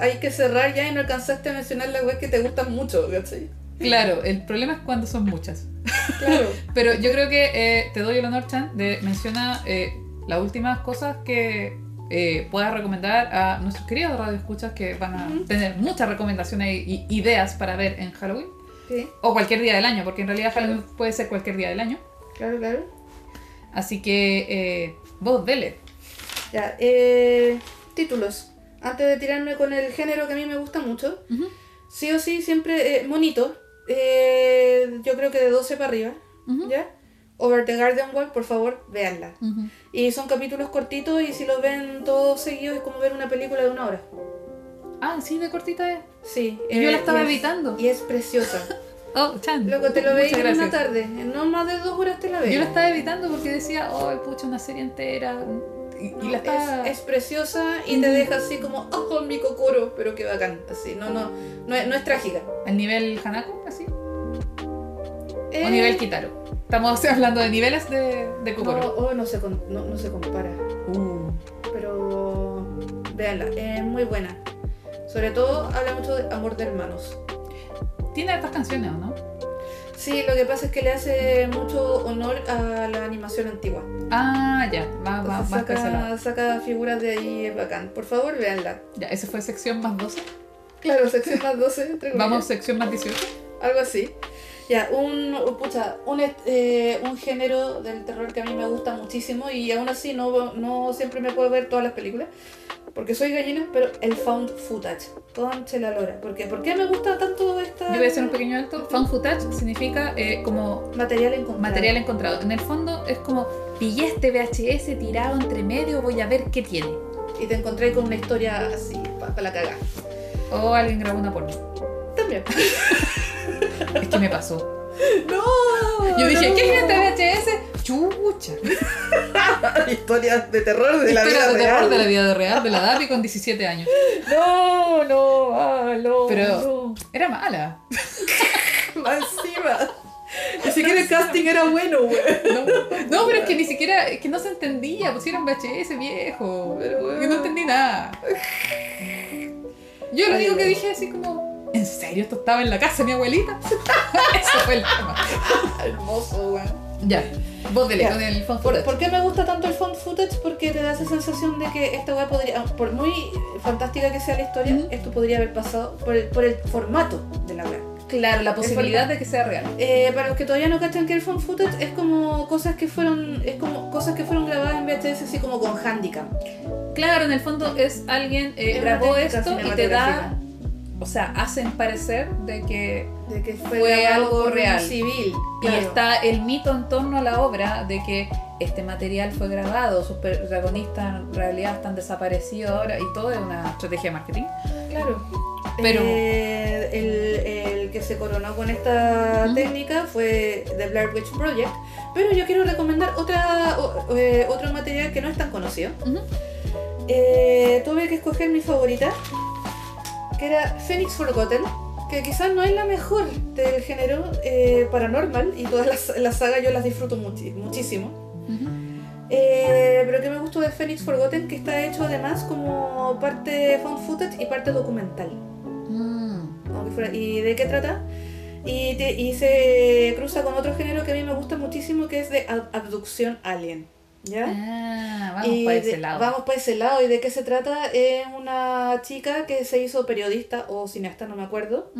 hay que cerrar ya y no alcanzaste a mencionar las weas que te gustan mucho, ¿cachai? Claro, el problema es cuando son muchas. Claro. Pero yo creo que eh, te doy el honor, Chan, de mencionar eh, las últimas cosas que eh, puedas recomendar a nuestros queridos radioescuchas que van a tener muchas recomendaciones y ideas para ver en Halloween. Sí, O cualquier día del año, porque en realidad Halloween puede ser cualquier día del año. claro, claro. Así que eh, vos dele. Ya, eh, títulos. Antes de tirarme con el género que a mí me gusta mucho, sí o sí, siempre eh, monito. Eh, yo creo que de 12 para arriba, ¿ya? Over the Garden Wall, por favor, véanla. Y son capítulos cortitos y si los ven todos seguidos es como ver una película de una hora. Ah, sí, de cortita es. Sí. Y yo la eh, estaba y es- editando. Y es preciosa. Oh, Chan. Luego te lo veis en una tarde. No más de dos horas te la veis. Yo la estaba evitando porque decía, oh, pucha, una serie entera. Y, y No, la es, es preciosa y te deja así como, oh, mi cocoro, pero qué bacán. Así, no, no, no es, no es trágica. ¿Al nivel Hanako, así? Eh, ¿O nivel Kitaro? Estamos hablando de niveles de, de no, Kokoro. oh, no, se con- no, no se compara. Uh. Pero véanla, es muy buena. Sobre todo habla mucho de amor de hermanos. Tiene hartas canciones, ¿o no? Sí, lo que pasa es que le hace mucho honor a la animación antigua. Ah, ya, va, va, lado. saca, saca figuras de ahí, es bacán. Por favor, véanla. Ya, esa fue sección más 12. Claro, sección más 12, entre comillas. Vamos, sección más 18. Algo así. Ya, un, pucha, un, eh, un género del terror que a mí me gusta muchísimo y aún así no, no siempre me puedo ver todas las películas porque soy gallina, pero el found footage. Conche la lora. ¿Por qué? ¿Por qué me gusta tanto esta Yo voy a hacer un pequeño alto. Found footage significa eh, como material encontrado? material encontrado. En el fondo es como, pillé este VHS tirado entre medio, voy a ver qué tiene. Y te encontré con una historia así, para la cagada. O alguien grabó una porno. También. Es que me pasó. ¡No! Yo dije, no. ¿qué es este VHS? Chucha. Historias de terror de la vida de terror real. de la vida real de la Dapi con 17 años. No, no, ah, no. Pero- no. Era mala. Más encima. Ni siquiera el casting era bueno, güey. No, no, pero es que ni siquiera, es que no se entendía, pusieron VHS viejo. Pero, Y no entendí nada. Yo lo único que dije así como, ¿en serio esto estaba en la casa de mi abuelita? Eso fue el tema. Hermoso, güey. Ya, vos dele Ya. con el ¿Por, footage. por qué me gusta tanto el found footage? Porque te da esa sensación de que esta weá podría, por muy fantástica que sea la historia, esto podría haber pasado por el, por el formato de la weá. Claro, la posibilidad de que sea real. Eh, para los que todavía no cachan que el found footage es como cosas que fueron, es como cosas que fueron grabadas en VHS así como con handicap. Claro, en el fondo es alguien eh, grabó esto y te da, o sea, hacen parecer de que De que fue, Fue algo real. civil. Y claro. está el mito en torno a la obra de que este material fue grabado, sus protagonistas en realidad están desaparecidos ahora y todo es una estrategia de marketing. Claro. Pero- Eh, el, el que se coronó con esta técnica fue The Blair Witch Project. Pero yo quiero recomendar otra, o- eh, otro material que no es tan conocido. Ujú. Eh, tuve que escoger mi favorita, que era Phoenix Forgotten, que quizás no es la mejor del género eh, paranormal, y todas las, las sagas yo las disfruto muchísimo. Eh, pero que me gustó de Phoenix Forgotten, que está hecho además como parte found footage y parte documental. Mm. fuera- ¿Y de qué trata? Y, te- y se cruza con otro género que a mí me gusta muchísimo, que es de ab- abducción alien. ¿Ya? Ah, vamos Y para de- ese lado. Vamos para ese lado. ¿Y de qué se trata? Es una chica que se hizo periodista o cineasta, no me acuerdo,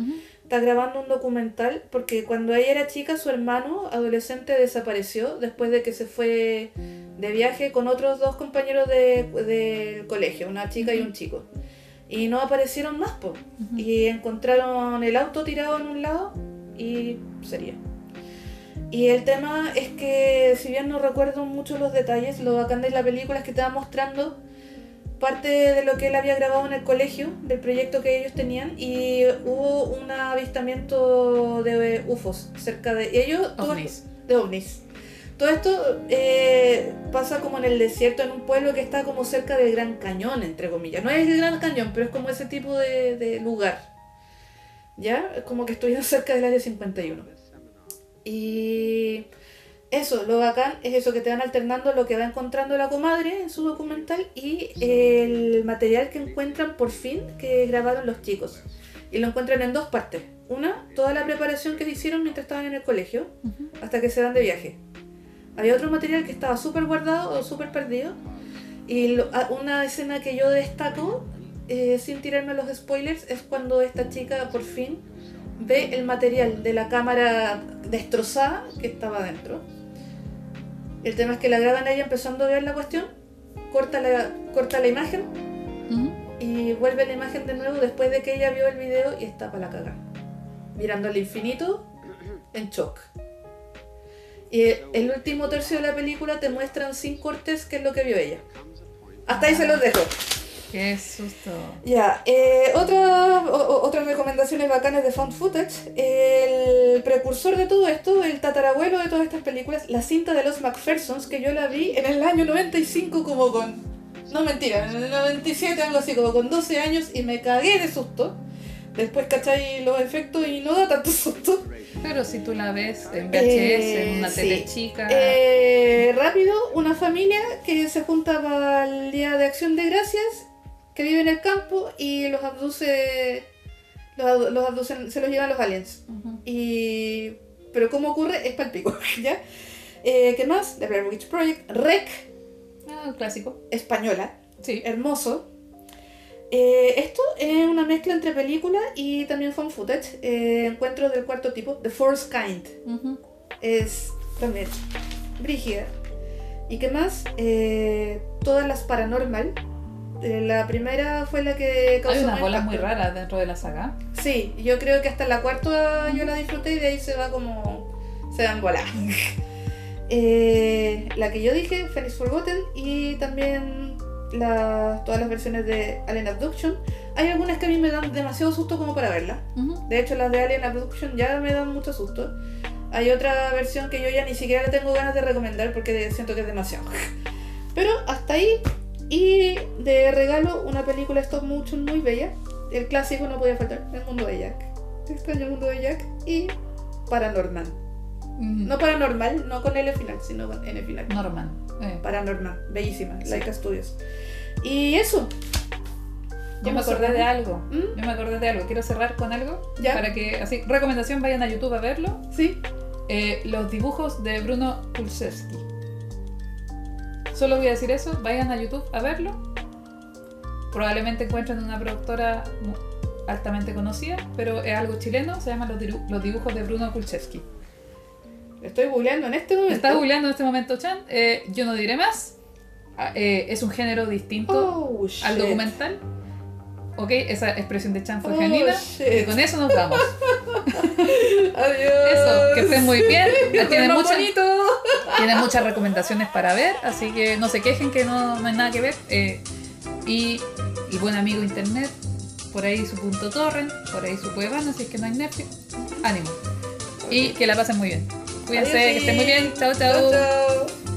está grabando un documental porque cuando ella era chica su hermano adolescente desapareció después de que se fue de viaje con otros dos compañeros de- del colegio, una chica y un chico. Y no aparecieron más, po. Y encontraron el auto tirado en un lado y sería. Y el tema es que, si bien no recuerdo mucho los detalles, lo bacán de la película es que te va mostrando parte de lo que él había grabado en el colegio, del proyecto que ellos tenían, y hubo un avistamiento de UFOs cerca de ellos. todo Ovnis. de ovnis. Todo esto eh, pasa como en el desierto, en un pueblo que está como cerca del Gran Cañón, entre comillas. No es el Gran Cañón, pero es como ese tipo de, de lugar. ¿Ya? Es como que estuvieron cerca del área 51. Y eso, lo bacán es eso, que te van alternando lo que va encontrando la comadre en su documental y el material que encuentran por fin que grabaron los chicos. Y lo encuentran en dos partes. Una, toda la preparación que hicieron mientras estaban en el colegio, hasta que se van de viaje. Había otro material que estaba súper guardado o súper perdido. Y lo- a- una escena que yo destaco, eh, sin tirarme los spoilers, es cuando esta chica por fin ve el material de la cámara destrozada que estaba dentro. El tema es que la graban a ella empezando a ver la cuestión, corta la, corta la imagen y vuelve la imagen de nuevo después de que ella vio el video y está para la cagada. Mirando al infinito en shock. Y el último tercio de la película te muestran sin cortes qué es lo que vio ella. Hasta ahí se los dejo. Qué susto. Ya, eh, otra- o- otras recomendaciones bacanas de Found Footage. El precursor de todo esto, el tatarabuelo de todas estas películas, la cinta de los MacPhersons, que yo la vi en el año 95 como con... No mentira, en el 97 algo así, como con 12 años y me cagué de susto. Después cachai los efectos y no da tanto susto. Pero si tú la ves en VHS, en una Eh, tele chica. Eh, rápido, una familia que se junta para el Día de Acción de Gracias, que vive en el campo y los abduce, los, los abducen, se los llevan los aliens. Ujú. Y, pero cómo ocurre es palpico, ¿ya? Eh, ¿Qué más? The Blair Witch Project, Rec, Ah, un clásico. española, Sí. hermoso. Eh, esto es una mezcla entre película y también fan footage. Eh, encuentros del cuarto tipo, The Force Kind. Es también brígida. ¿Y qué más? Eh, todas las paranormal. Eh, la primera fue la que causó Hay unas bolas muy raras dentro de la saga. Sí, yo creo que hasta la cuarta yo la disfruté y de ahí se va como. se dan bolas. Eh, la que yo dije, Phoenix Forgotten, y también la- todas las versiones de Alien Abduction. Hay algunas que a mí me dan demasiado susto como para verlas. De hecho, las de Alien Abduction ya me dan mucho susto. Hay otra versión que yo ya ni siquiera le tengo ganas de recomendar porque siento que es demasiado. Pero hasta ahí. Y de regalo, una película stop motion muy bella. El clásico no podía faltar, El mundo de Jack. El extraño mundo de Jack. Y Paranormal. Mm, No paranormal, no con L final, sino con N final. Norman. Eh, Paranormal, bellísima, Sí. Laika Studios. Y eso. Yo me ¿Cómo acordé de algo. ¿Mm? Yo me acordé de algo. Quiero cerrar con algo. Ya. Para que, así, recomendación, vayan a YouTube a verlo. Sí. Eh, los dibujos de Bruno Kulczewski. Solo voy a decir eso. Vayan a YouTube a verlo. Probablemente encuentren una productora altamente conocida, pero es algo chileno. Se llama Los, dibujos de Bruno Kulczewski. Estoy googleando en este momento. Está googleando en este momento, Chan. Eh, yo no diré más. Ah, eh, es un género distinto Oh, al documental. Ok, esa expresión de Chan fue Oh, genuina. shit. Y con eso nos vamos. Adiós. Eso, que estén muy bien. Más muchas, muchas recomendaciones para ver, así que no se quejen que no, no hay nada que ver. Eh, y el buen amigo internet, por ahí su punto torrent, por ahí su cuevana, si es que no hay Netflix. Ánimo. Y que la pasen muy bien. Cuídense, Adiós, que estén muy bien. Chao, chao. Chao, chao.